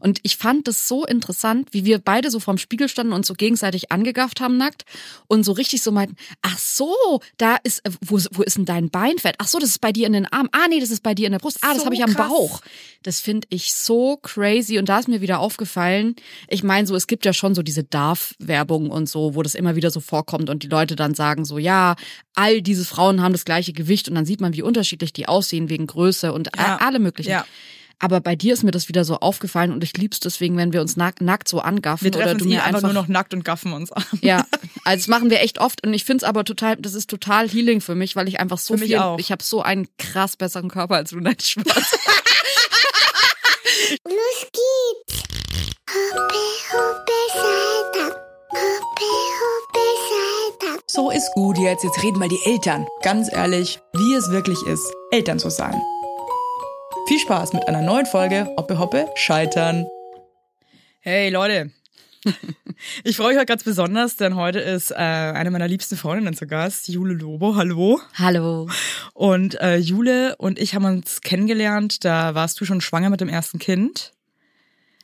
Und ich fand das so interessant, wie wir beide so vorm Spiegel standen und so gegenseitig angegafft haben nackt und so richtig so meinten, ach so, da ist, äh, wo, wo ist denn dein Beinfett? Ach so, das ist bei dir in den Arm. Ah nee, das ist bei dir in der Brust. Ah, das So habe ich am krass. Bauch. Das finde ich so crazy und da ist mir wieder aufgefallen, ich meine so, es gibt ja schon so diese Darf-Werbung und so, wo das immer wieder so vorkommt und die Leute dann sagen so, ja, all diese Frauen haben das gleiche Gewicht und dann sieht man, wie unterschiedlich die aussehen wegen Größe und Ja. alle möglichen. Ja. Aber bei dir ist mir das wieder so aufgefallen und ich lieb's deswegen, wenn wir uns nack, nackt so angaffen Wir treffen oder du eh mir einfach, einfach nur noch nackt und gaffen uns an. ja, also das machen wir echt oft und ich find's aber total, das ist total healing für mich, weil ich einfach so viel, auch. ich habe so einen krass besseren Körper als du, nein, Spaß. Los geht's. Hoppe, hoppe. So ist gut jetzt. Jetzt reden mal die Eltern. Ganz ehrlich, wie es wirklich ist, Eltern zu sein. Viel Spaß mit einer neuen Folge Hoppe Hoppe Scheitern. Hey Leute. Ich freue mich heute ganz besonders, denn heute ist äh, eine meiner liebsten Freundinnen zu Gast, Jule Lobo. Hallo. Hallo. Und äh, Jule und ich haben uns kennengelernt. Da warst du schon schwanger mit dem ersten Kind.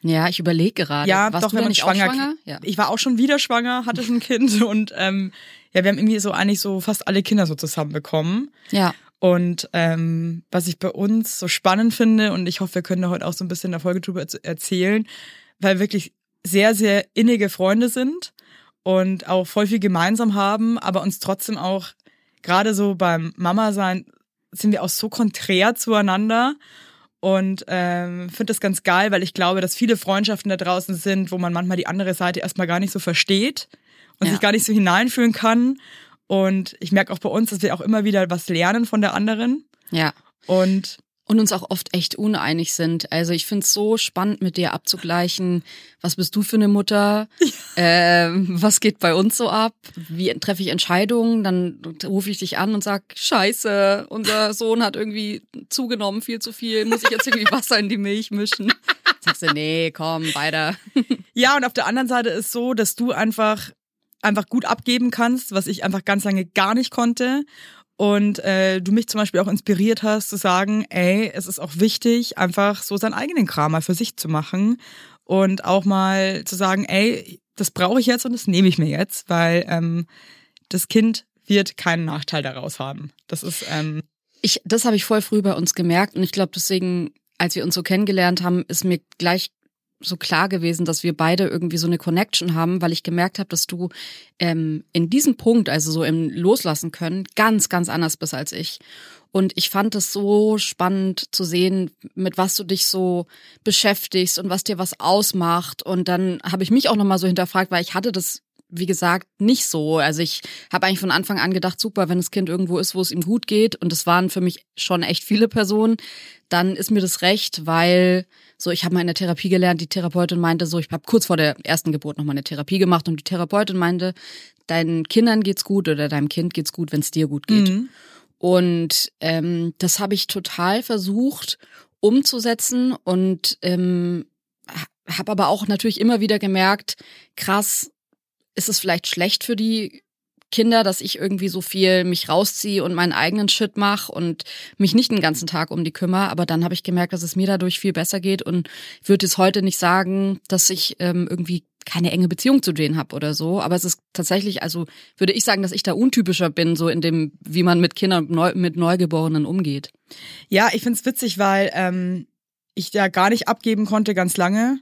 Ja, ich überlege gerade. Ja, Warst doch, du haben uns nicht auch schwanger. schwanger? Ja. Ich war auch schon wieder schwanger, hatte schon ein Kind und ähm, ja, wir haben irgendwie so eigentlich so fast alle Kinder so zusammen bekommen. ja. Und ähm, was ich bei uns so spannend finde, und ich hoffe, wir können da heute auch so ein bisschen in der Folge drüber erz- erzählen, weil wirklich sehr, sehr innige Freunde sind und auch voll viel gemeinsam haben, aber uns trotzdem auch, gerade so beim Mama-Sein, sind wir auch so konträr zueinander. Und ähm, finde das ganz geil, weil ich glaube, dass viele Freundschaften da draußen sind, wo man manchmal die andere Seite erstmal gar nicht so versteht und Ja. sich gar nicht so hineinfühlen kann. Und ich merke auch bei uns, dass wir auch immer wieder was lernen von der anderen. Ja. Und Und uns auch oft echt uneinig sind. Also ich find's so spannend, mit dir abzugleichen. Was bist du für eine Mutter? Ähm, was geht bei uns so ab? Wie treffe ich Entscheidungen? Dann rufe ich dich an und sag, scheiße, unser Sohn hat irgendwie zugenommen, viel zu viel. Muss ich jetzt irgendwie Wasser in die Milch mischen? Sagst du, nee, komm, weiter. ja, und auf der anderen Seite ist so, dass du einfach einfach gut abgeben kannst, was ich einfach ganz lange gar nicht konnte. Und äh, du mich zum Beispiel auch inspiriert hast, zu sagen, ey, es ist auch wichtig, einfach so seinen eigenen Kram mal für sich zu machen und auch mal zu sagen, ey, das brauche ich jetzt und das nehme ich mir jetzt, weil ähm, das Kind wird keinen Nachteil daraus haben. Das ist ähm, Ich, das habe ich voll früh bei uns gemerkt und ich glaube deswegen, als wir uns so kennengelernt haben, ist mir gleich so klar gewesen, dass wir beide irgendwie so eine Connection haben, weil ich gemerkt habe, dass du ähm, in diesem Punkt, also so im Loslassen können, ganz, ganz anders bist als ich. Und ich fand es so spannend zu sehen, mit was du dich so beschäftigst und was dir was ausmacht. Und dann habe ich mich auch nochmal so hinterfragt, weil ich hatte das wie gesagt, nicht so. Also ich habe eigentlich von Anfang an gedacht, super, wenn das Kind irgendwo ist, wo es ihm gut geht, und das waren für mich schon echt viele Personen, dann ist mir das recht, weil so, ich habe mal in der Therapie gelernt, die Therapeutin meinte so, ich habe kurz vor der ersten Geburt nochmal eine Therapie gemacht und die Therapeutin meinte, deinen Kindern geht's gut oder deinem Kind geht's gut, wenn es dir gut geht. Mhm. Und ähm, das habe ich total versucht umzusetzen und ähm, habe aber auch natürlich immer wieder gemerkt, krass, ist es vielleicht schlecht für die Kinder, dass ich irgendwie so viel mich rausziehe und meinen eigenen Shit mache und mich nicht den ganzen Tag um die kümmere. Aber dann habe ich gemerkt, dass es mir dadurch viel besser geht und würde jetzt heute nicht sagen, dass ich ähm, irgendwie keine enge Beziehung zu denen habe oder so. Aber es ist tatsächlich, also würde ich sagen, dass ich da untypischer bin, so in dem, wie man mit Kindern, neu, mit Neugeborenen umgeht. Ja, ich find's witzig, weil ähm, ich da gar nicht abgeben konnte ganz lange.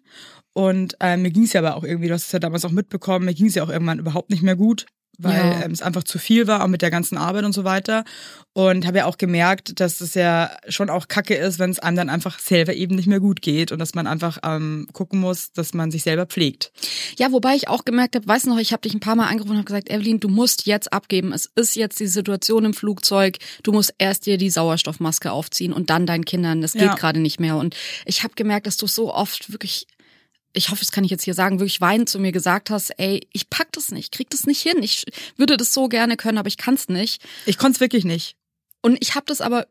Und ähm, mir ging's ja aber auch irgendwie, du hast es ja damals auch mitbekommen, mir ging's ja auch irgendwann überhaupt nicht mehr gut, weil Ja. ähm, es einfach zu viel war, auch mit der ganzen Arbeit und so weiter. Und habe ja auch gemerkt, dass es ja schon auch kacke ist, wenn es einem dann einfach selber eben nicht mehr gut geht und dass man einfach ähm, gucken muss, dass man sich selber pflegt. Ja, wobei ich auch gemerkt habe, weißt du noch, ich habe dich ein paar Mal angerufen und habe gesagt, Evelyn, du musst jetzt abgeben. Es ist jetzt die Situation im Flugzeug. Du musst erst dir die Sauerstoffmaske aufziehen und dann deinen Kindern. Das geht Ja. gerade nicht mehr. Und ich habe gemerkt, dass du so oft wirklich ich hoffe, das kann ich jetzt hier sagen, wirklich weinend zu mir gesagt hast, ey, ich pack das nicht, krieg das nicht hin. Ich würde das so gerne können, aber ich kann's nicht. Ich konnte es wirklich nicht. Und ich habe das aber,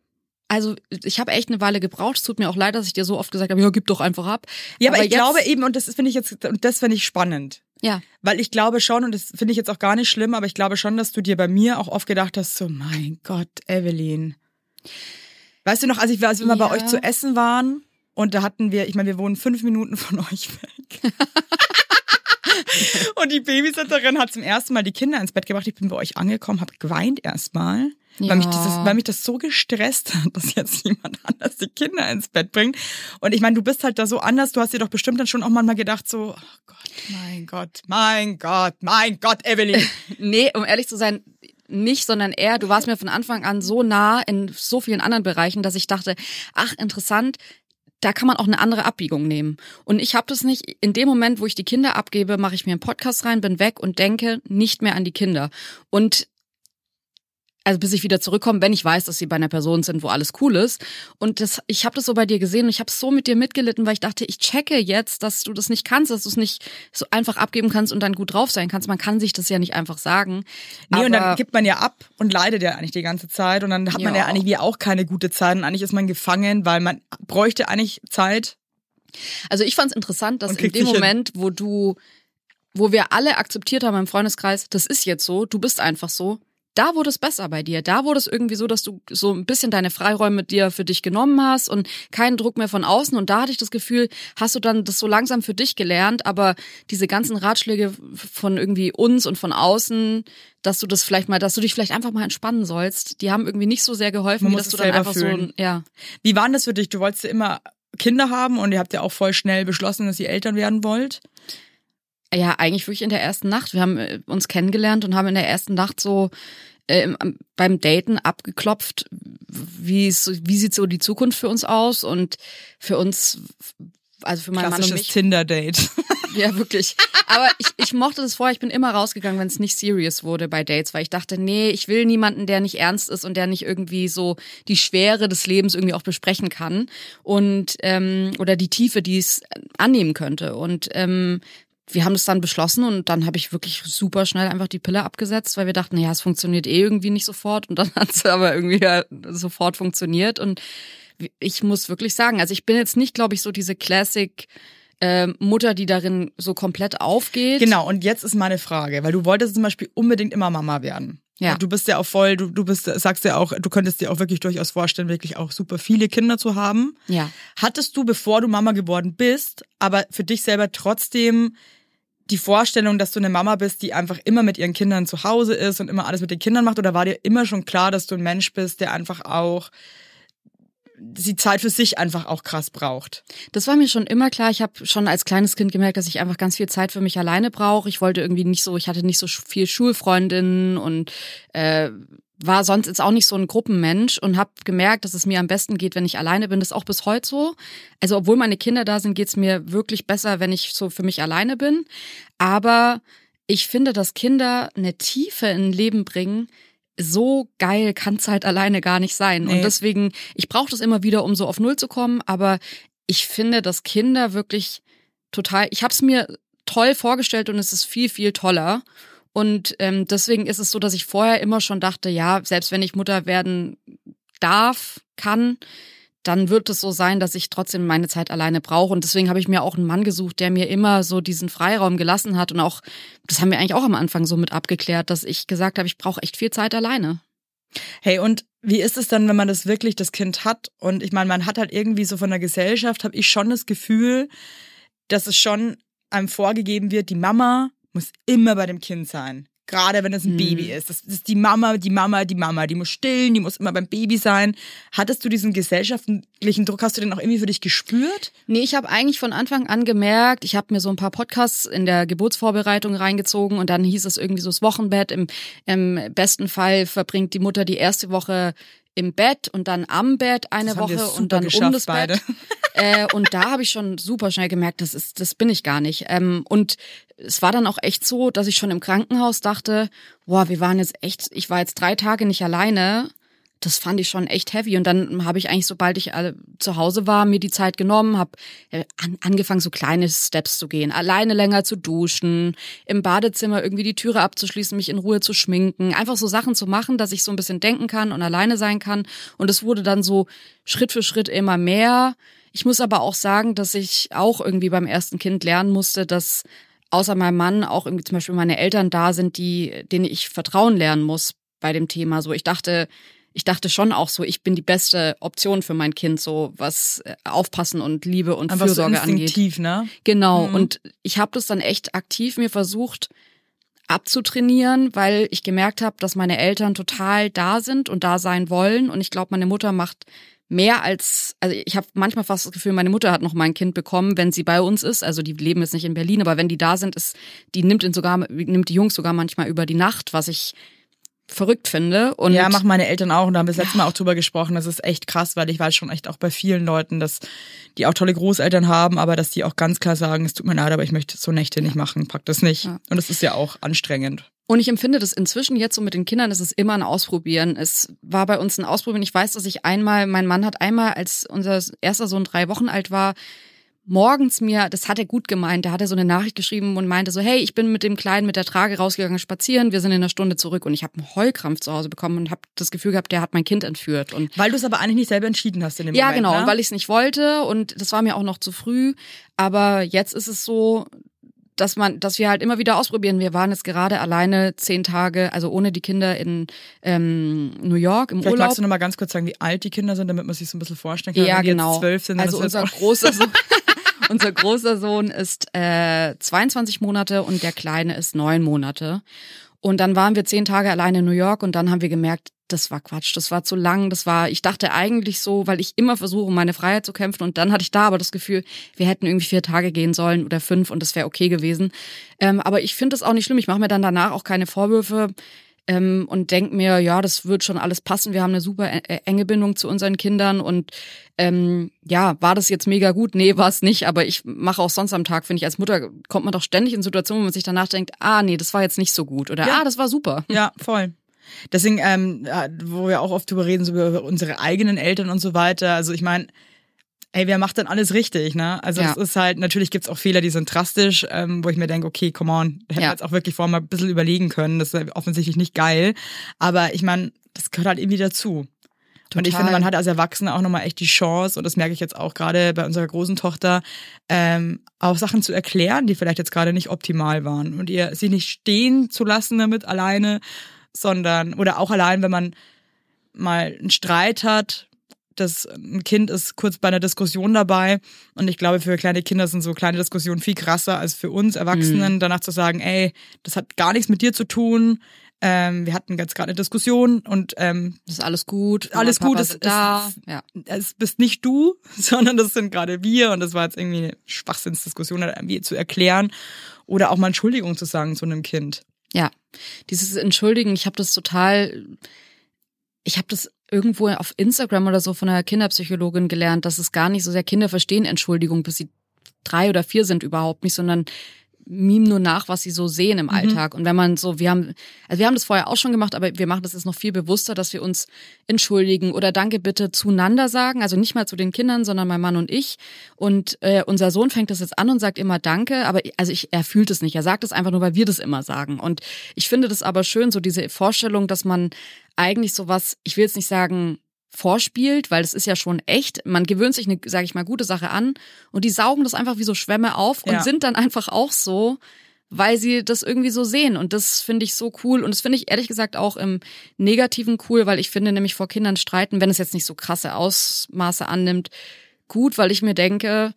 also ich habe echt eine Weile gebraucht. Es tut mir auch leid, dass ich dir so oft gesagt habe, ja, gib doch einfach ab. Ja, aber, ich jetzt- glaube eben, und das finde ich jetzt, und das finde ich spannend. Ja, Weil ich glaube schon, und das finde ich jetzt auch gar nicht schlimm, aber ich glaube schon, dass du dir bei mir auch oft gedacht hast, so, mein Gott, Evelyn. Weißt du noch, als, ich, als wir mal bei Ja. euch zu essen waren Und da hatten wir, ich meine, wir wohnen fünf Minuten von euch weg. und die Babysitterin hat zum ersten Mal die Kinder ins Bett gebracht. Ich bin bei euch angekommen, habe geweint erstmal. Ja. Weil, mich dieses, weil mich das so gestresst hat, dass jetzt jemand anders die Kinder ins Bett bringt. Und ich meine, du bist halt da so anders. Du hast dir doch bestimmt dann schon auch manchmal gedacht, so, oh Gott, mein Gott, mein Gott, mein Gott, Evelyn. Nee, um ehrlich zu sein, nicht, sondern eher, du warst mir von Anfang an so nah in so vielen anderen Bereichen, dass ich dachte, ach, interessant, da kann man auch eine andere Abbiegung nehmen. Und ich habe das nicht, in dem Moment, wo ich die Kinder abgebe, mache ich mir einen Podcast rein, bin weg und denke nicht mehr an die Kinder. Und also bis ich wieder zurückkomme, wenn ich weiß, dass sie bei einer Person sind, wo alles cool ist. Und das, ich habe das so bei dir gesehen und ich habe so mit dir mitgelitten, weil ich dachte, ich checke jetzt, dass du das nicht kannst, dass du es nicht so einfach abgeben kannst und dann gut drauf sein kannst. Man kann sich das ja nicht einfach sagen. Nee, und dann gibt man ja ab und leidet ja eigentlich die ganze Zeit. Und dann hat man Ja. ja eigentlich wie auch keine gute Zeit. Und eigentlich ist man gefangen, weil man bräuchte eigentlich Zeit. Also ich fand es interessant, dass in dem hin. Moment, wo du, wo wir alle akzeptiert haben im Freundeskreis, das ist jetzt so, du bist einfach so, da wurde es besser bei dir. Da wurde es irgendwie so, dass du so ein bisschen deine Freiräume mit dir für dich genommen hast und keinen Druck mehr von außen. Und da hatte ich das Gefühl, hast du dann das so langsam für dich gelernt, aber diese ganzen Ratschläge von irgendwie uns und von außen, dass du das vielleicht mal, dass du dich vielleicht einfach mal entspannen sollst, die haben irgendwie nicht so sehr geholfen, wie dass du dann einfach fühlen. so, ja. Wie war denn das für dich? Du wolltest ja immer Kinder haben und ihr habt ja auch voll schnell beschlossen, dass ihr Eltern werden wollt. Ja, eigentlich wirklich in der ersten Nacht. Wir haben äh, uns kennengelernt und haben in der ersten Nacht so äh, beim Daten abgeklopft, wie, es, wie sieht so die Zukunft für uns aus und für uns, also für meinen Mann und mich. Tinder-Date. Ja, wirklich. Aber ich, ich mochte das vorher. Ich bin immer rausgegangen, wenn es nicht serious wurde bei Dates, weil ich dachte, nee, ich will niemanden, der nicht ernst ist und der nicht irgendwie so die Schwere des Lebens irgendwie auch besprechen kann und ähm, oder die Tiefe, die es annehmen könnte. Und ähm, wir haben das dann beschlossen und dann habe ich wirklich super schnell einfach die Pille abgesetzt, weil wir dachten, ja, es funktioniert eh irgendwie nicht sofort und dann hat es aber irgendwie ja sofort funktioniert und ich muss wirklich sagen, also ich bin jetzt nicht, glaube ich, so diese Classic ähm, Mutter, die darin so komplett aufgeht. Genau, und jetzt ist meine Frage, weil du wolltest zum Beispiel unbedingt immer Mama werden. Ja. Du bist ja auch voll, du, du bist, sagst ja auch, du könntest dir auch wirklich durchaus vorstellen, wirklich auch super viele Kinder zu haben. Ja. Hattest du, bevor du Mama geworden bist, aber für dich selber trotzdem die Vorstellung, dass du eine Mama bist, die einfach immer mit ihren Kindern zu Hause ist und immer alles mit den Kindern macht? Oder war dir immer schon klar, dass du ein Mensch bist, der einfach auch die Zeit für sich einfach auch krass braucht? Das war mir schon immer klar. Ich habe schon als kleines Kind gemerkt, dass ich einfach ganz viel Zeit für mich alleine brauche. Ich wollte irgendwie nicht so, ich hatte nicht so viel Schulfreundinnen und äh, war sonst jetzt auch nicht so ein Gruppenmensch und habe gemerkt, dass es mir am besten geht, wenn ich alleine bin. Das ist auch bis heute so. Also obwohl meine Kinder da sind, geht's mir wirklich besser, wenn ich so für mich alleine bin. Aber ich finde, dass Kinder eine Tiefe in ein Leben bringen, so geil kann's halt alleine gar nicht sein. Nee. Und deswegen, ich brauche das immer wieder, um so auf Null zu kommen, aber ich finde, dass Kinder wirklich total, ich habe es mir toll vorgestellt und es ist viel, viel toller. Und ähm, deswegen ist es so, dass ich vorher immer schon dachte, ja, selbst wenn ich Mutter werden darf, kann, dann wird es so sein, dass ich trotzdem meine Zeit alleine brauche. Und deswegen habe ich mir auch einen Mann gesucht, der mir immer so diesen Freiraum gelassen hat. Und auch, das haben wir eigentlich auch am Anfang so mit abgeklärt, dass ich gesagt habe, ich brauche echt viel Zeit alleine. Hey, und wie ist es dann, wenn man das wirklich das Kind hat? Und ich meine, man hat halt irgendwie so von der Gesellschaft, habe ich schon das Gefühl, dass es schon einem vorgegeben wird, die Mama muss immer bei dem Kind sein. Gerade wenn es ein Mhm. Baby ist. Das ist die Mama, die Mama, die Mama. Die muss stillen, die muss immer beim Baby sein. Hattest du diesen gesellschaftlichen Druck? Hast du den auch irgendwie für dich gespürt? Nee, ich habe eigentlich von Anfang an gemerkt, ich habe mir so ein paar Podcasts in der Geburtsvorbereitung reingezogen und dann hieß es irgendwie so das Wochenbett. Im, Im besten Fall verbringt die Mutter die erste Woche im Bett und dann am Bett eine Das Woche und dann um das beide. Bett. Äh, und da habe ich schon super schnell gemerkt, das ist, das bin ich gar nicht. Ähm, und es war dann auch echt so, dass ich schon im Krankenhaus dachte, boah, wir waren jetzt echt, ich war jetzt drei Tage nicht alleine. Das fand ich schon echt heavy. Und dann habe ich eigentlich, sobald ich alle zu Hause war, mir die Zeit genommen, habe an, angefangen, so kleine Steps zu gehen. Alleine länger zu duschen, im Badezimmer irgendwie die Türe abzuschließen, mich in Ruhe zu schminken. Einfach so Sachen zu machen, dass ich so ein bisschen denken kann und alleine sein kann. Und es wurde dann so Schritt für Schritt immer mehr. Ich muss aber auch sagen, dass ich auch irgendwie beim ersten Kind lernen musste, dass außer meinem Mann auch irgendwie zum Beispiel meine Eltern da sind, die, denen ich Vertrauen lernen muss bei dem Thema. So, ich dachte, ich dachte schon auch so, ich bin die beste Option für mein Kind, so was äh, Aufpassen und Liebe und so Fürsorge angeht. instinktiv, ne? Genau. Mhm. Und ich habe das dann echt aktiv mir versucht abzutrainieren, weil ich gemerkt habe, dass meine Eltern total da sind und da sein wollen. Und ich glaube, meine Mutter macht mehr als, also ich habe manchmal fast das Gefühl, meine Mutter hat noch mein Kind bekommen, wenn sie bei uns ist. Also die leben jetzt nicht in Berlin, aber wenn die da sind, ist, die nimmt ihn sogar, nimmt die Jungs sogar manchmal über die Nacht, was ich verrückt finde. Und ja, machen meine Eltern auch und da haben wir das letzte Mal auch drüber gesprochen. Das ist echt krass, weil ich weiß schon echt auch bei vielen Leuten, dass die auch tolle Großeltern haben, aber dass die auch ganz klar sagen, es tut mir leid, aber ich möchte so Nächte nicht machen, pack das nicht. Ja. Und das ist ja auch anstrengend. Und ich empfinde das inzwischen jetzt so mit den Kindern, es ist immer ein Ausprobieren. Es war bei uns ein Ausprobieren. Ich weiß, dass ich einmal, mein Mann hat einmal, als unser erster Sohn drei Wochen alt war, morgens mir, das hat er gut gemeint, da hat er so eine Nachricht geschrieben und meinte so, hey, ich bin mit dem Kleinen mit der Trage rausgegangen spazieren, wir sind in einer Stunde zurück und ich habe einen Heulkrampf zu Hause bekommen und habe das Gefühl gehabt, der hat mein Kind entführt und Weil du es aber eigentlich nicht selber entschieden hast in dem ja, Moment. genau, ne? weil ich es nicht wollte und das war mir auch noch zu früh. Aber jetzt ist es so, dass man, dass wir halt immer wieder ausprobieren. Wir waren jetzt gerade alleine zehn Tage, also ohne die Kinder in ähm, New York im Vielleicht Urlaub. magst du noch mal ganz kurz sagen, wie alt die Kinder sind, damit man sich so ein bisschen vorstellen kann. Ja, genau. Zwölf sind, also unser großer Sohn, unser großer Sohn ist äh, 22 Monate und der kleine ist neun Monate. Und dann waren wir zehn Tage alleine in New York und dann haben wir gemerkt, das war Quatsch, das war zu lang, das war, ich dachte eigentlich so, weil ich immer versuche, um meine Freiheit zu kämpfen und dann hatte ich da aber das Gefühl, wir hätten irgendwie vier Tage gehen sollen oder fünf und das wäre okay gewesen. Ähm, aber ich finde das auch nicht schlimm, ich mache mir dann danach auch keine Vorwürfe ähm, und denk mir, ja, das wird schon alles passen, wir haben eine super äh, enge Bindung zu unseren Kindern und ähm, ja, war das jetzt mega gut? Nee, war es nicht, aber ich mache auch sonst am Tag, finde ich, als Mutter kommt man doch ständig in Situationen, wo man sich danach denkt, ah, nee, das war jetzt nicht so gut oder Ja. ah, das war super. Ja, voll. Deswegen, ähm, ja, wo wir auch oft drüber reden, so über unsere eigenen Eltern und so weiter. Also ich meine, ey, wer macht dann alles richtig, ne? Also Ja. es ist halt, natürlich gibt's auch Fehler, die sind drastisch, ähm, wo ich mir denke, okay, come on, hätten wir Ja. jetzt auch wirklich vorher mal ein bisschen überlegen können. Das ist offensichtlich nicht geil. Aber ich meine, das gehört halt irgendwie dazu. Und ich Total. finde, man hat als Erwachsener auch nochmal echt die Chance, und das merke ich jetzt auch gerade bei unserer großen Tochter, ähm, auch Sachen zu erklären, die vielleicht jetzt gerade nicht optimal waren. Und ihr sie nicht stehen zu lassen damit alleine, sondern, oder auch allein, wenn man mal einen Streit hat, das ein Kind ist kurz bei einer Diskussion dabei und ich glaube, für kleine Kinder sind so kleine Diskussionen viel krasser als für uns Erwachsenen, danach zu sagen, ey, das hat gar nichts mit dir zu tun. Ähm, wir hatten jetzt gerade eine Diskussion und ähm, Das ist alles gut. Alles gut, es sind da. ist- ja. es bist nicht du, sondern das sind gerade wir und das war jetzt irgendwie eine Schwachsinnsdiskussion, irgendwie zu erklären oder auch mal Entschuldigung zu sagen zu einem Kind. Ja, dieses Entschuldigen, ich habe das total, ich habe das irgendwo auf Instagram oder so von einer Kinderpsychologin gelernt, dass es gar nicht so sehr Kinder verstehen Entschuldigung, bis sie drei oder vier sind überhaupt nicht, sondern meme nur nach, was sie so sehen im Alltag. Und wenn man so, wir haben, also wir haben das vorher auch schon gemacht, aber wir machen das jetzt noch viel bewusster, dass wir uns entschuldigen oder Danke bitte zueinander sagen, also nicht mal zu den Kindern, sondern mein Mann und ich. Und äh, unser Sohn fängt das jetzt an und sagt immer Danke, aber also ich, er fühlt es nicht. Er sagt es einfach nur, weil wir das immer sagen. Und ich finde das aber schön, so diese Vorstellung, dass man eigentlich sowas, ich will jetzt nicht sagen, vorspielt, weil es ist ja schon echt. Man gewöhnt sich eine, sage ich mal, gute Sache an und die saugen das einfach wie so Schwämme auf und Ja. sind dann einfach auch so, weil sie das irgendwie so sehen. Und das finde ich so cool. Und das finde ich ehrlich gesagt auch im Negativen cool, weil ich finde nämlich vor Kindern streiten, wenn es jetzt nicht so krasse Ausmaße annimmt, gut, weil ich mir denke,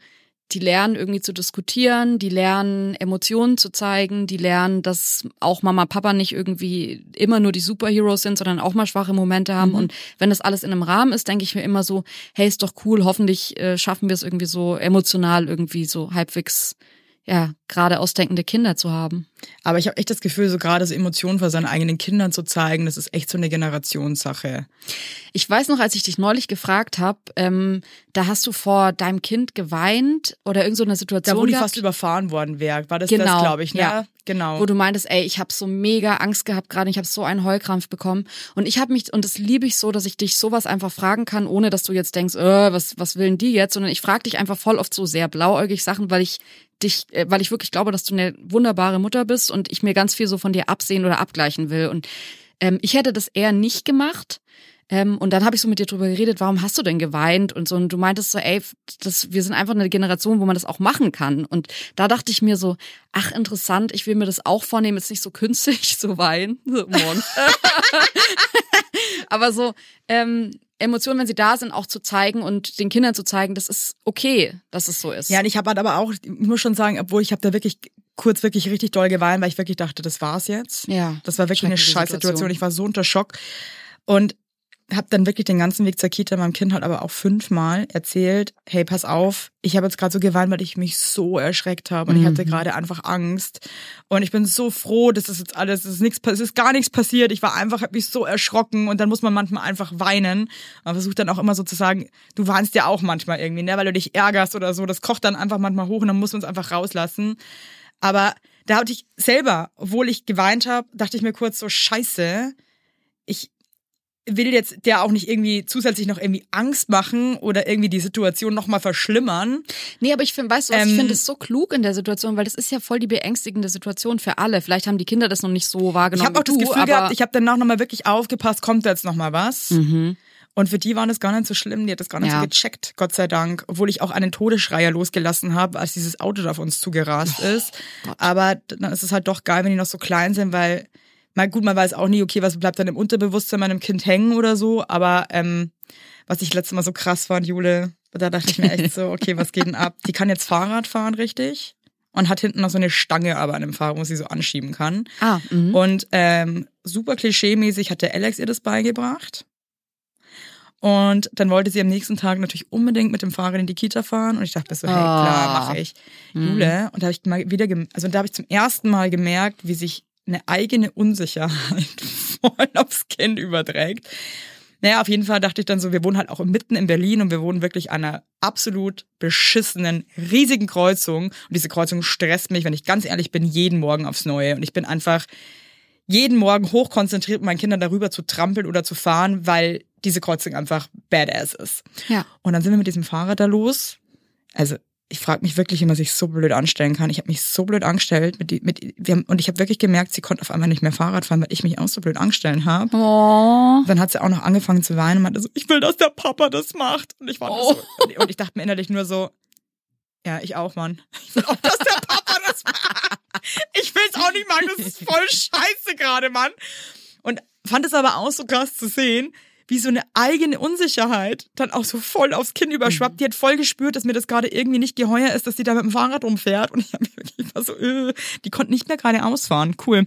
die lernen irgendwie zu diskutieren, die lernen Emotionen zu zeigen, die lernen, dass auch Mama, Papa nicht irgendwie immer nur die Superheroes sind, sondern auch mal schwache Momente haben. Und wenn das alles in einem Rahmen ist, denke ich mir immer so, hey, ist doch cool, hoffentlich äh, schaffen wir es irgendwie so emotional irgendwie so halbwegs, ja, gerade ausdenkende Kinder zu haben. Aber ich habe echt das Gefühl, so gerade so Emotionen vor seinen eigenen Kindern zu zeigen, das ist echt so eine Generationssache. Ich weiß noch, als ich dich neulich gefragt habe, ähm, da hast du vor deinem Kind geweint oder irgend so eine Situation Da, wo die fast überfahren worden wäre, war das Genau, das, glaube ich, ne? ja. Genau. wo du meintest, ey, ich habe so mega Angst gehabt gerade, ich habe so einen Heulkrampf bekommen und ich habe mich und das liebe ich so, dass ich dich sowas einfach fragen kann, ohne dass du jetzt denkst, äh, was was willen die jetzt, sondern ich frage dich einfach voll oft so sehr blauäugig Sachen, weil ich dich, äh, weil ich wirklich glaube, dass du eine wunderbare Mutter bist und ich mir ganz viel so von dir absehen oder abgleichen will und ähm, ich hätte das eher nicht gemacht. Ähm, und dann habe ich so mit dir drüber geredet, warum hast du denn geweint und so. Und du meintest so, ey, das, wir sind einfach eine Generation, wo man das auch machen kann. Und da dachte ich mir so, ach interessant, ich will mir das auch vornehmen, jetzt nicht so künstlich zu weinen. Aber so, ähm, Emotionen, wenn sie da sind, auch zu zeigen und den Kindern zu zeigen, das ist okay, dass es so ist. Ja, und ich habe halt aber auch, ich muss schon sagen, obwohl ich habe da wirklich kurz wirklich richtig doll geweint, weil ich wirklich dachte, das war's jetzt. Ja, Das war wirklich eine Scheißsituation. Situation. Ich war so unter Schock und habe dann wirklich den ganzen Weg zur Kita meinem Kind halt aber auch fünfmal erzählt, hey, pass auf, ich habe jetzt gerade so geweint, weil ich mich so erschreckt habe und ich hatte gerade einfach Angst und ich bin so froh, dass das jetzt alles, es ist nichts, es ist gar nichts passiert. Ich war einfach, habe mich so erschrocken und dann muss man manchmal einfach weinen. Man versucht dann auch immer so zu sagen, du weinst ja auch manchmal irgendwie, ne, weil du dich ärgerst oder so. Das kocht dann einfach manchmal hoch und dann muss man es einfach rauslassen. Aber da hatte ich selber, obwohl ich geweint habe, dachte ich mir kurz so, scheiße, ich will jetzt der auch nicht irgendwie zusätzlich noch irgendwie Angst machen oder irgendwie die Situation nochmal verschlimmern. Nee, aber ich finde, weißt du was, ich Ähm, finde es so klug in der Situation, weil das ist ja voll die beängstigende Situation für alle. Vielleicht haben die Kinder das noch nicht so wahrgenommen Ich habe auch das du, Gefühl gehabt, ich habe danach nochmal wirklich aufgepasst, kommt da jetzt nochmal was? Mhm. Und für die war das gar nicht so schlimm, die hat das gar nicht Ja. so gecheckt, Gott sei Dank. Obwohl ich auch einen Todesschreier losgelassen habe, als dieses Auto da auf uns zugerast Oh ist. Aber dann ist es halt doch geil, wenn die noch so klein sind, weil, mal gut, man weiß auch nie, okay, was bleibt dann im Unterbewusstsein meinem Kind hängen oder so. Aber ähm, was ich letztes Mal so krass fand, Jule, da dachte ich mir echt so, okay, was geht denn ab? Die kann jetzt Fahrrad fahren, richtig? Und hat hinten noch so eine Stange aber an dem Fahrrad, wo sie so anschieben kann. ah, mhm. Und ähm, super klischee-mäßig hat der Alex ihr das beigebracht. Und dann wollte sie am nächsten Tag natürlich unbedingt mit dem Fahrrad in die Kita fahren. Und ich dachte so, hey, klar, Ah. mache ich. Mhm. Jule. Und da habe ich mal wieder, also da habe ich zum ersten Mal gemerkt, wie sich eine eigene Unsicherheit voll aufs Kind überträgt. Naja, auf jeden Fall dachte ich dann so, wir wohnen halt auch mitten in Berlin und wir wohnen wirklich an einer absolut beschissenen, riesigen Kreuzung. Und diese Kreuzung stresst mich, wenn ich ganz ehrlich bin, jeden Morgen aufs Neue. Und ich bin einfach jeden Morgen hochkonzentriert, mit meinen Kindern darüber zu trampeln oder zu fahren, weil diese Kreuzung einfach badass ist. ja. Und dann sind wir mit diesem Fahrrad da los. Also ich frage mich wirklich, wie man sich so blöd anstellen kann. Ich habe mich so blöd angestellt mit, die, mit wir haben, und ich habe wirklich gemerkt, sie konnte auf einmal nicht mehr Fahrrad fahren, weil ich mich auch so blöd angestellt habe. Oh. Dann hat sie auch noch angefangen zu weinen und meinte so, ich will, dass der Papa das macht. Und ich war Oh. so, und- und ich dachte mir innerlich nur so, ja, ich auch, Mann. Ich will auch, dass der Papa das macht. Ich will's auch nicht machen, das ist voll scheiße gerade, Mann. Und fand es aber auch so krass zu sehen, wie so eine eigene Unsicherheit dann auch so voll aufs Kinn überschwappt. Die hat voll gespürt, dass mir das gerade irgendwie nicht geheuer ist, dass die da mit dem Fahrrad rumfährt. Und ich, hab mir wirklich, ich war so, äh, die konnte nicht mehr gerade ausfahren. Cool.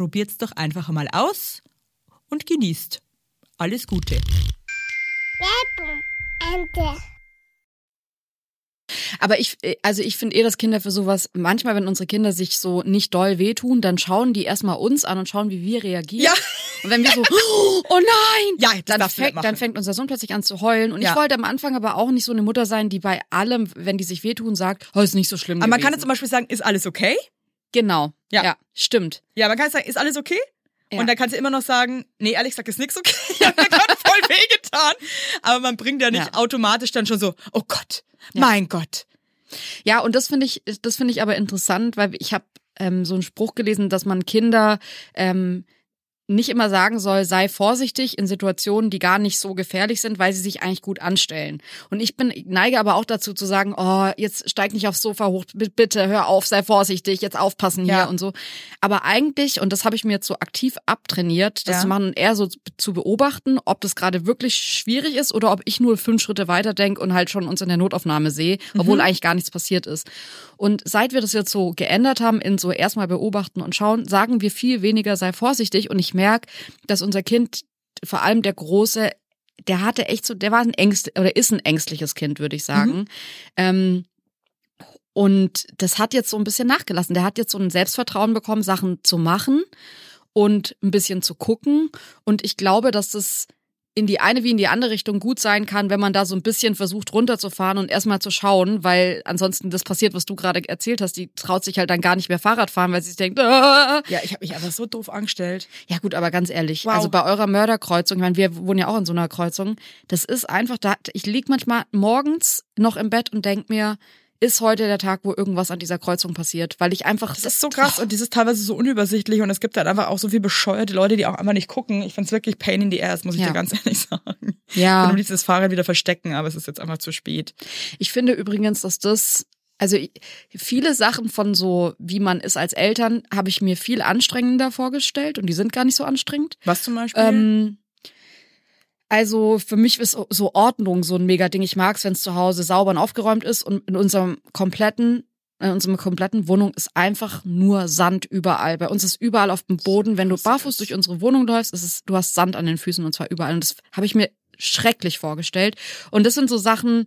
probiert's doch einfach mal aus und genießt. Alles Gute. Werbung. Ende. Aber ich, also ich finde eh, dass Kinder für sowas, manchmal, wenn unsere Kinder sich so nicht doll wehtun, dann schauen die erstmal uns an und schauen, wie wir reagieren. Ja. Und wenn wir so, oh nein, Ja, dann, fängt, dann fängt unser Sohn plötzlich an zu heulen. Und Ja. ich wollte am Anfang aber auch nicht so eine Mutter sein, die bei allem, wenn die sich wehtun, sagt, oh, ist nicht so schlimm Aber man kann gewesen. jetzt zum Beispiel sagen, ist alles okay? Genau. Ja. Ja. stimmt. Ja, man kann sagen, ist alles okay? Ja. Und dann kannst du immer noch sagen, nee, ehrlich gesagt, ist nix okay. Ich hab mir gerade voll wehgetan. Aber man bringt ja nicht Ja. automatisch dann schon so, oh Gott, mein Gott. Ja, und das finde ich, das finde ich aber interessant, weil ich habe ähm, so einen Spruch gelesen, dass man Kinder ähm, nicht immer sagen soll, sei vorsichtig in Situationen, die gar nicht so gefährlich sind, weil sie sich eigentlich gut anstellen. Und ich bin neige aber auch dazu zu sagen, oh, jetzt steig nicht aufs Sofa hoch, bitte hör auf, sei vorsichtig, jetzt aufpassen hier Ja. und so. Aber eigentlich, und das habe ich mir jetzt so aktiv abtrainiert, das Ja. zu machen und eher so zu beobachten, ob das gerade wirklich schwierig ist oder ob ich nur fünf Schritte weiter denke und halt schon uns in der Notaufnahme sehe, obwohl Mhm. eigentlich gar nichts passiert ist. Und seit wir das jetzt so geändert haben, in so erstmal beobachten und schauen, sagen wir viel weniger, sei vorsichtig. Und ich merke, dass unser Kind, vor allem der Große, der hatte echt so, der war ein ängst oder ist ein ängstliches Kind, würde ich sagen. Ähm, und das hat jetzt so ein bisschen nachgelassen. Der hat jetzt so ein Selbstvertrauen bekommen, Sachen zu machen und ein bisschen zu gucken. Und ich glaube, dass das in die eine wie in die andere Richtung gut sein kann, wenn man da so ein bisschen versucht runterzufahren und erstmal zu schauen, weil ansonsten das passiert, was du gerade erzählt hast, die traut sich halt dann gar nicht mehr Fahrrad fahren, weil sie sich denkt, ah. Ja, ich habe mich einfach so doof angestellt. ja gut, aber ganz ehrlich, Wow. also bei eurer Mörderkreuzung, ich meine, wir wohnen ja auch in so einer Kreuzung, das ist einfach, da ich lieg manchmal morgens noch im Bett und denk mir, ist heute der Tag, wo irgendwas an dieser Kreuzung passiert, weil ich einfach Das ist so krass und das ist teilweise so unübersichtlich und es gibt halt einfach auch so viel bescheuerte Leute, die auch einfach nicht gucken. Ich find's wirklich pain in the ass, muss ich Ja. dir ganz ehrlich sagen. ja. Und du liebst das Fahrrad wieder verstecken, aber es ist jetzt einfach zu spät. Ich finde übrigens, dass das, also ich- viele Sachen von so, wie man ist als Eltern, habe ich mir viel anstrengender vorgestellt und die sind gar nicht so anstrengend. Was zum Beispiel? Ähm, also für mich ist so Ordnung so ein mega Ding. Ich mag es, wenn es zu Hause sauber und aufgeräumt ist und in unserem kompletten in unserer kompletten Wohnung ist einfach nur Sand überall. Bei uns ist überall auf dem Boden, wenn du barfuß durch unsere Wohnung läufst, ist es, du hast Sand an den Füßen und zwar überall. Und das habe ich mir schrecklich vorgestellt. Und das sind so Sachen,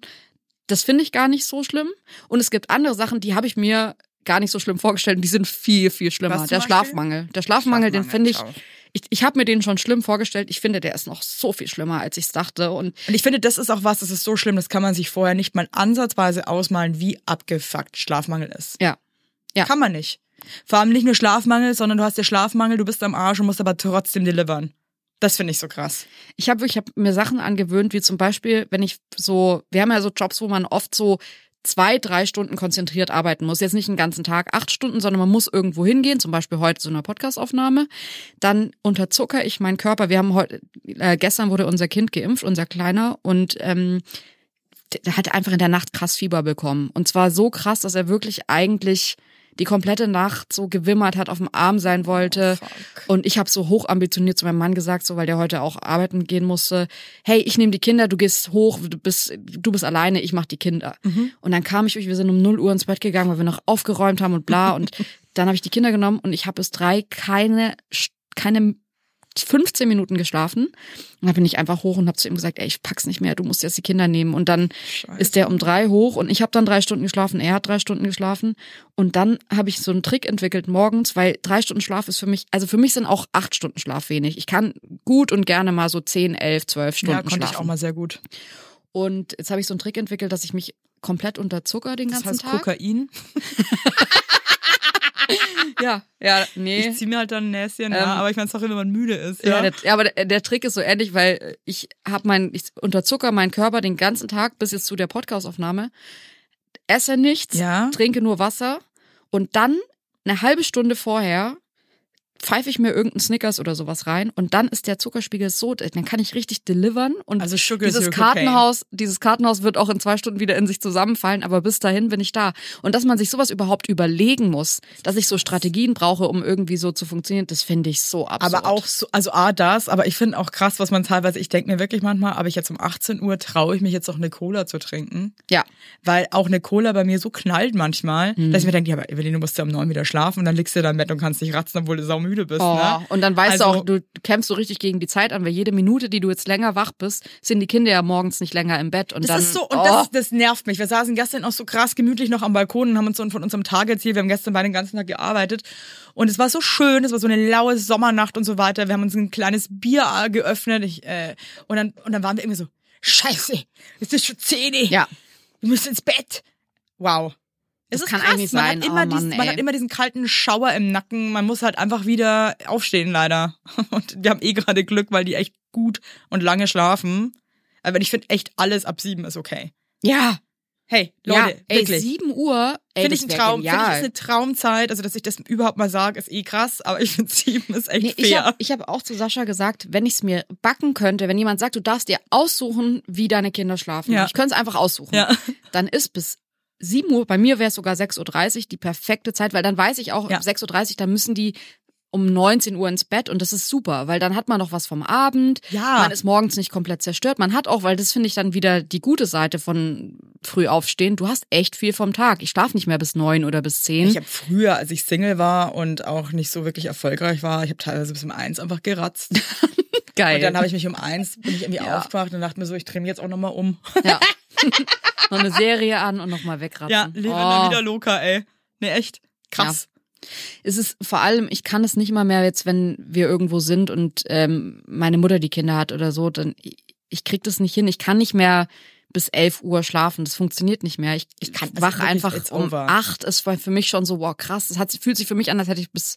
das finde ich gar nicht so schlimm. Und es gibt andere Sachen, die habe ich mir gar nicht so schlimm vorgestellt und die sind viel, viel schlimmer. Was zum Der? Schlafmangel. Der Schlafmangel, den finde ich, Schlafmangel, ich, ich habe mir den schon schlimm vorgestellt. Ich finde, der ist noch so viel schlimmer, als ich es dachte. Und Und ich finde, das ist auch was, das ist so schlimm, das kann man sich vorher nicht mal ansatzweise ausmalen, wie abgefuckt Schlafmangel ist. ja, Ja. Kann man nicht. Vor allem nicht nur Schlafmangel, sondern du hast ja Schlafmangel, du bist am Arsch und musst aber trotzdem delivern. Das finde ich so krass. ich habe ich hab mir Sachen angewöhnt, wie zum Beispiel, wenn ich so, wir haben ja so Jobs, wo man oft so zwei, drei Stunden konzentriert arbeiten muss. Jetzt nicht den ganzen Tag acht Stunden, sondern man muss irgendwo hingehen, zum Beispiel heute zu einer Podcastaufnahme. Dann unterzucker ich meinen Körper. Wir haben heute, äh, gestern wurde unser Kind geimpft, unser Kleiner, und ähm, der hat einfach in der Nacht krass Fieber bekommen. Und zwar so krass, dass er wirklich eigentlich die komplette Nacht so gewimmert hat, auf dem Arm sein wollte. Oh, und ich habe so hoch ambitioniert zu meinem Mann gesagt, so weil der heute auch arbeiten gehen musste, hey, ich nehme die Kinder, du gehst hoch, du bist, du bist alleine, ich mach die Kinder. Und dann kam ich, wir sind um 0 Uhr ins Bett gegangen, weil wir noch aufgeräumt haben und bla. Und dann habe ich die Kinder genommen und ich habe bis drei keine, keine 15 Minuten geschlafen. Und dann bin ich einfach hoch und habe zu ihm gesagt, ey, ich pack's nicht mehr, du musst jetzt die Kinder nehmen. Und dann Scheiße. ist der um drei hoch und ich habe dann drei Stunden geschlafen, er hat drei Stunden geschlafen. Und dann habe ich so einen Trick entwickelt morgens, weil drei Stunden Schlaf ist für mich, also für mich sind auch acht Stunden Schlaf wenig. Ich kann gut und gerne mal so zehn, elf, zwölf Stunden Ja, konnte schlafen. ich auch mal sehr gut. Und jetzt habe ich so einen Trick entwickelt, dass ich mich komplett unterzucker den Das ganzen heißt Tag. Kokain. Ja, ja, nee. Ich zieh mir halt dann ein Näschen, Ähm, ja, aber ich meine, sorry, wenn man müde ist. Ja, Ja, der, aber der, der Trick ist so ähnlich, weil ich habe mein, ich unterzucker meinen Körper den ganzen Tag bis jetzt zu der Podcastaufnahme, esse nichts, Ja. trinke nur Wasser und dann eine halbe Stunde vorher pfeife ich mir irgendeinen Snickers oder sowas rein und dann ist der Zuckerspiegel so, dann kann ich richtig delivern und Also dieses. Kartenhaus, dieses Kartenhaus wird auch in zwei Stunden wieder in sich zusammenfallen, aber bis dahin bin ich da. Und dass man sich sowas überhaupt überlegen muss, dass ich so Strategien brauche, um irgendwie so zu funktionieren, das finde ich so absurd. Aber auch so, also A, das, aber ich finde auch krass, was man teilweise, ich denke mir wirklich manchmal, aber ich jetzt um 18 Uhr traue ich mich jetzt auch eine Cola zu trinken. ja. Weil auch eine Cola bei mir so knallt manchmal, Mhm. dass ich mir denke, ja, aber Evelyn, du musst ja um neun wieder schlafen und dann liegst du da im Bett und kannst nicht ratzen, obwohl du saumüde bist. Oh, ne? und dann weißt Also- du auch, du kämpfst so richtig gegen die Zeit an, weil jede Minute, die du jetzt länger wach bist, sind die Kinder ja morgens nicht länger im Bett. Und Das dann, ist so, und oh, das, das nervt mich. Wir saßen gestern auch so krass gemütlich noch am Balkon und haben uns so von unserem Tag erzählt. Wir haben gestern beide den ganzen Tag gearbeitet. Und es war so schön, es war so eine laue Sommernacht und so weiter. Wir haben uns ein kleines Bier geöffnet. Ich, äh, und, dann, und dann waren wir irgendwie so, scheiße, es ist schon zehn. ja. Wir müssen ins Bett. Wow. Das ist kann krass. eigentlich man sein. Hat immer oh Mann, diesen, man hat immer diesen kalten Schauer im Nacken. Man muss halt einfach wieder aufstehen, leider. Und wir haben eh gerade Glück, weil die echt gut und lange schlafen. Aber ich finde echt alles ab sieben ist okay. ja, Hey, Leute, ja, ey, wirklich. 7 Uhr, Finde ich ein Traum, finde ich ist eine Traumzeit. Also, dass ich das überhaupt mal sage, ist eh krass, aber ich finde sieben ist echt Nee, ich fair. habe ich hab auch zu Sascha gesagt, wenn ich es mir backen könnte, wenn jemand sagt, du darfst dir aussuchen, wie deine Kinder schlafen, Ja. ich könnte es einfach aussuchen, Ja. dann ist bis 7 Uhr, bei mir wäre es sogar 6.30 Uhr, die perfekte Zeit, weil dann weiß ich auch, Ja. 6.30 Uhr, dann müssen die um 19 Uhr ins Bett und das ist super, weil dann hat man noch was vom Abend, Ja. man ist morgens nicht komplett zerstört, man hat auch, weil das finde ich dann wieder die gute Seite von früh aufstehen, du hast echt viel vom Tag. Ich schlafe nicht mehr bis 9 oder bis 10. Ich habe früher, als ich Single war und auch nicht so wirklich erfolgreich war, ich habe teilweise bis um eins einfach geratzt. Geil. Und dann habe ich mich um eins, bin ich irgendwie Ja. aufgewacht und dachte mir so, ich drehe mich jetzt auch nochmal um. Ja. noch eine Serie an und nochmal wegratzen. Ja, lieber Oh. dann wieder locker, ey. Nee, echt. Krass. Es ist vor allem, ich kann es nicht mal mehr jetzt, wenn wir irgendwo sind und ähm, meine Mutter die Kinder hat oder so, dann ich, krieg das nicht hin. Ich kann nicht mehr bis 11 Uhr schlafen. Das funktioniert nicht mehr. Ich, ich kann- also wach einfach um. 8. Es war für mich schon so, wow, krass. Das hat, fühlt sich für mich an, als hätte ich bis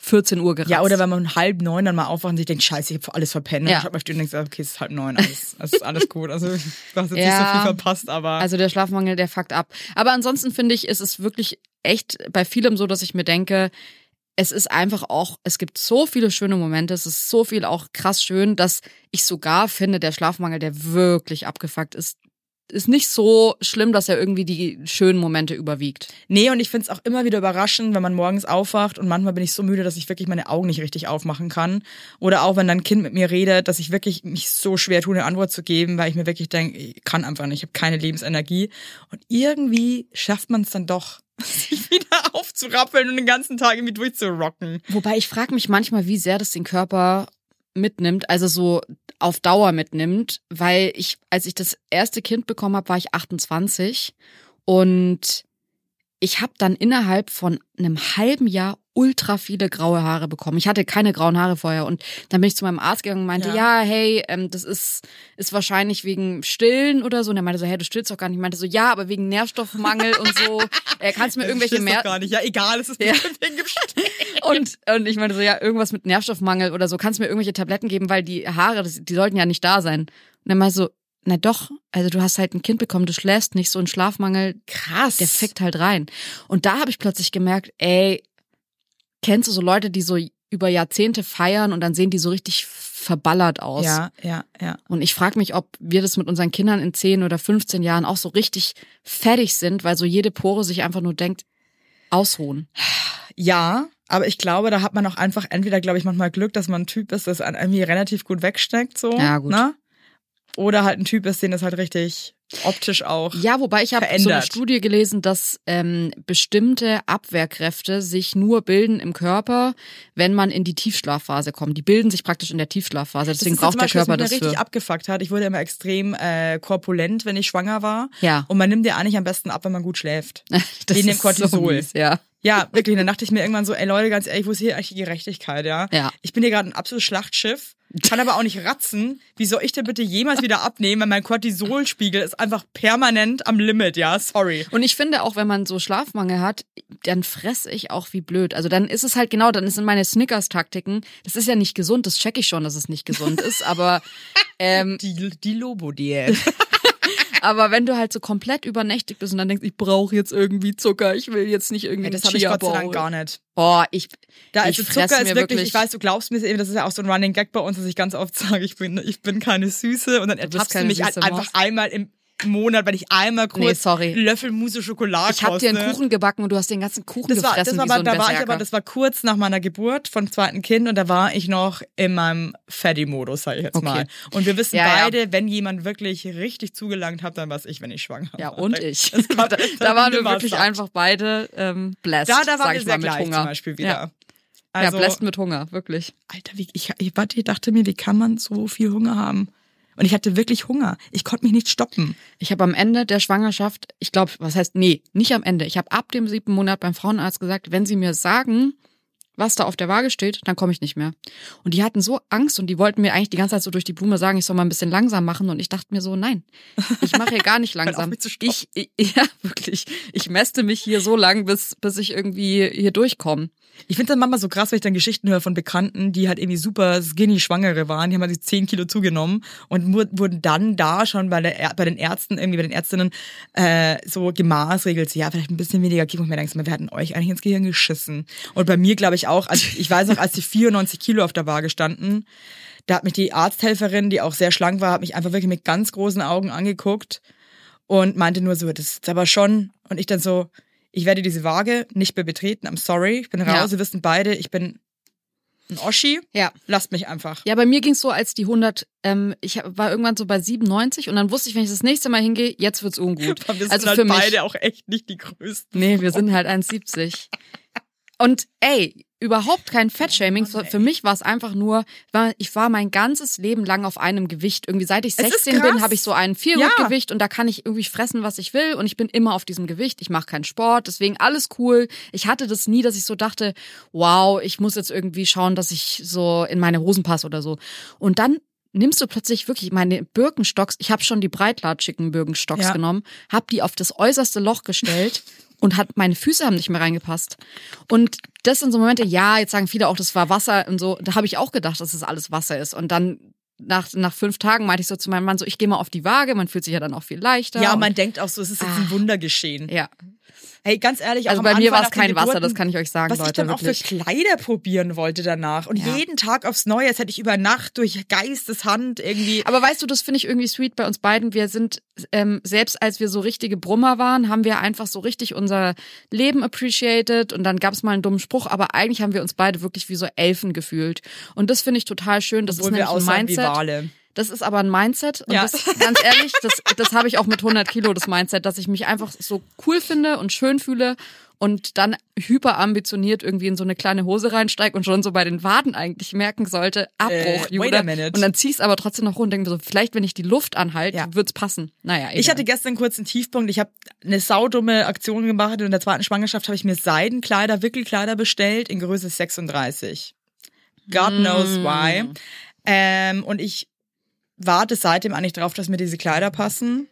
14 Uhr geratzt. Ja, oder wenn man um halb neun dann mal aufwacht und sich denkt, scheiße, ich habe alles verpennt. Und Ja. ich hab mal Stunde und denke, okay, es ist halb neun, alles, es ist alles gut. Also du hast jetzt nicht so Ja. viel verpasst, aber Also der Schlafmangel, der fuckt ab. Aber ansonsten finde ich, ist es wirklich echt bei vielem so, dass ich mir denke, es ist einfach auch, es gibt so viele schöne Momente, es ist so viel auch krass schön, dass ich sogar finde, der Schlafmangel, der wirklich abgefuckt ist, ist nicht so schlimm, dass er irgendwie die schönen Momente überwiegt. Nee, und ich find's auch immer wieder überraschend, wenn man morgens aufwacht und manchmal bin ich so müde, dass ich wirklich meine Augen nicht richtig aufmachen kann. Oder auch wenn dann ein Kind mit mir redet, dass ich wirklich mich so schwer tue, eine Antwort zu geben, weil ich mir wirklich denke, ich kann einfach nicht, ich habe keine Lebensenergie. Und irgendwie schafft man es dann doch, sich wieder aufzurappeln und den ganzen Tag irgendwie durchzurocken. Wobei ich frage mich manchmal, wie sehr das den Körper mitnimmt, also so auf Dauer mitnimmt, weil ich, als ich das erste Kind bekommen habe, war ich 28 und ich habe dann innerhalb von einem halben Jahr ultra viele graue Haare bekommen. Ich hatte keine grauen Haare vorher und dann bin ich zu meinem Arzt gegangen und meinte, ja, Ja. hey, ähm, das ist ist wahrscheinlich wegen Stillen oder so. Und er meinte so, hey, du stillst doch gar nicht. Ich meinte so, ja, aber wegen Nährstoffmangel und so. Äh, kannst du mir irgendwelche Das ist mehr doch gar nicht. Ja, egal, es ist Ja. wegen und, und ich meinte so, ja, irgendwas mit Nährstoffmangel oder so, kannst du mir irgendwelche Tabletten geben, weil die Haare, das, die sollten ja nicht da sein. Und dann mal so, na doch, also du hast halt ein Kind bekommen, du schläfst nicht, so ein Schlafmangel, Krass. der fickt halt rein. Und da habe ich plötzlich gemerkt, ey, kennst du so Leute, die so über Jahrzehnte feiern und dann sehen die so richtig verballert aus. Ja, ja, ja. Und ich frage mich, ob wir das mit unseren Kindern in 10 oder 15 Jahren auch so richtig fertig sind, weil so jede Pore sich einfach nur denkt, ausruhen. Ja, aber ich glaube, da hat man auch einfach entweder, glaube ich, manchmal Glück, dass man ein Typ ist, das irgendwie relativ gut wegsteckt, so. Ja, gut. Ne? Oder halt ein Typ ist, den das halt richtig optisch auch. Ja, wobei ich habe so eine. Studie gelesen, dass ähm, bestimmte Abwehrkräfte sich nur bilden im Körper, wenn man in die Tiefschlafphase kommt. Die bilden sich praktisch in der Tiefschlafphase. Das Deswegen ist ja braucht der Beispiel, Körper was das richtig für. abgefuckt hat. Ich wurde immer extrem äh, korpulent, wenn ich schwanger war. Ja. Und man nimmt dir eigentlich am besten ab, wenn man gut schläft. Das wegen dem ist so Cortisol. mies, ja. Ja, wirklich. Dann dachte ich mir irgendwann so, ey Leute, ganz ehrlich, wo ist hier eigentlich die Gerechtigkeit, ja? Ja. Ich bin hier gerade ein absolutes Schlachtschiff, kann aber auch nicht ratzen. Wie soll ich denn bitte jemals wieder abnehmen, wenn mein Cortisolspiegel ist einfach permanent am Limit, ja? Sorry. Und ich finde auch, wenn man so Schlafmangel hat, dann fresse ich auch wie blöd. Also dann ist es halt genau, dann sind meine Snickers-Taktiken. Das ist ja nicht gesund, das checke ich schon, dass es nicht gesund ist. Aber ähm, Die, die Lobo-Diät. Aber wenn du halt so komplett übernächtig bist und dann denkst, ich brauche jetzt irgendwie Zucker, ich will jetzt nicht irgendwie Ey, das habe ich Gott sei. Dank gar nicht. Boah, ich Da ich ist fress Zucker ist mir wirklich, wirklich ich weiß, du glaubst mir, das ist ja auch so ein Running Gag bei uns, dass ich ganz oft sage, ich bin, ich bin keine Süße und dann ertappst du mich halt einfach einmal im Monat, wenn ich einmal kurz Nee, sorry. Löffel Mousse Schokolade ich habe dir einen. Kuchen gebacken und du hast den ganzen Kuchen Das war, das war, wie so ein da war ich aber, das war kurz nach meiner Geburt von zweiten Kind und da war ich noch in meinem Fatty-Modus, sag ich jetzt Okay. mal. Und wir wissen Ja, ja. beide, wenn jemand wirklich richtig zugelangt hat, dann war ich, wenn ich schwanger ja, war. und ich. War- da, da waren wir wirklich satt. einfach beide ähm, blessed, Da, da waren wir ich sehr mal, mit gleich Hunger. zum Beispiel wieder. Ja, Also, ja blessed mit Hunger, wirklich. Alter, wie, ich, ich, warte, ich dachte mir, wie kann man so viel Hunger haben? Und ich hatte wirklich Hunger. Ich konnte mich nicht stoppen. Ich habe am Ende der Schwangerschaft, ich glaube, was heißt, nee, nicht am Ende. Ich habe ab dem siebten Monat beim Frauenarzt gesagt, wenn sie mir sagen, was da auf der Waage steht, dann komme ich nicht mehr. Und die hatten so Angst und die wollten mir eigentlich die ganze Zeit so durch die Blume sagen, ich soll mal ein bisschen langsam machen. Und ich dachte mir so, nein, ich mache hier gar nicht langsam. ich, ja, wirklich. Ich mäste mich hier so lang, bis, bis ich irgendwie hier durchkomme. Ich finde dann manchmal so krass, wenn ich dann Geschichten höre von Bekannten, die halt irgendwie super skinny Schwangere waren, die haben halt die 10 Kilo zugenommen und wur- wurden dann da schon bei, der, bei den Ärzten, irgendwie bei den Ärztinnen, äh, so gemaßregelt, ja, vielleicht ein bisschen weniger Kilo. Und mir denkst, wir hatten euch eigentlich ins Gehirn geschissen. Und bei mir, glaube ich, auch, also ich weiß noch, als die 94 Kilo auf der Waage standen, da hat mich die Arzthelferin, die auch sehr schlank war, hat mich einfach wirklich mit ganz großen Augen angeguckt und meinte nur so, das ist aber schon, und ich dann so, ich werde diese Waage nicht mehr betreten, I'm sorry, ich bin raus, Ja. Sie wissen beide, ich bin ein Oschi, Ja. lasst mich einfach. Ja, bei mir ging's so, als die 100, ähm, ich war irgendwann so bei 97 und dann wusste ich, wenn ich das nächste Mal hingehe, jetzt wird's ungut. Aber wir sind also halt für mich. beide auch echt nicht die größten. Nee, wir sind halt 1,70. Und ey, überhaupt kein Fettshaming. Für mich war es einfach nur, ich war mein ganzes Leben lang auf einem Gewicht. Irgendwie seit ich Es ist 16 bin, habe ich so ein Ja. Viergutgewicht und da kann ich irgendwie fressen, was ich will. Und ich bin immer auf diesem Gewicht. Ich mache keinen Sport, deswegen alles cool. Ich hatte das nie, dass ich so dachte, wow, ich muss jetzt irgendwie schauen, dass ich so in meine Hosen passe oder so. Und dann nimmst du plötzlich wirklich meine Birkenstocks, ich habe schon die breitlatschigen Birkenstocks Ja. genommen, habe die auf das äußerste Loch gestellt und hat meine Füße haben nicht mehr reingepasst. Und das sind so Momente, ja, jetzt sagen viele auch, das war Wasser und so, da habe ich auch gedacht, dass es alles Wasser ist und dann nach, nach fünf Tagen meinte ich so zu meinem Mann so, ich gehe mal auf die Waage, man fühlt sich ja dann auch viel leichter. Ja, und- man denkt auch so, es ist jetzt ein Wunder geschehen. ja. Hey, ganz ehrlich, auch Also bei mir Anfang war es kein Wasser, das kann ich euch sagen, was Leute, ich dann auch wirklich. für Kleider probieren wollte danach. Und Ja. jeden Tag aufs Neue, als hätte ich über Nacht durch Geisteshand irgendwie. Aber weißt du, das finde ich irgendwie sweet bei uns beiden. Wir sind, ähm, selbst als wir so richtige Brummer waren, haben wir einfach so richtig unser Leben appreciated und dann gab es mal einen dummen Spruch, aber eigentlich haben wir uns beide wirklich wie so Elfen gefühlt. Und das finde ich total schön. Das obwohl ist wir nämlich ein aussahen wie Mindset. Wale. Das ist aber ein Mindset. Und Ja. das, ganz ehrlich, das, das habe ich auch mit 100 Kilo, das Mindset, dass ich mich einfach so cool finde und schön fühle und dann hyperambitioniert irgendwie in so eine kleine Hose reinsteige und schon so bei den Waden eigentlich merken sollte, Abbruch, Äh, wait a minute. Und dann zieh es aber trotzdem noch runter und denke mir so, vielleicht wenn ich die Luft anhalte, Ja. wird's passen. Naja, egal. Ich hatte gestern kurz einen Tiefpunkt. Ich habe eine saudumme Aktion gemacht. In der zweiten Schwangerschaft habe ich mir Seidenkleider, Wickelkleider bestellt in Größe 36. God knows why. Ähm, und ich warte seitdem eigentlich drauf, dass mir diese Kleider passen.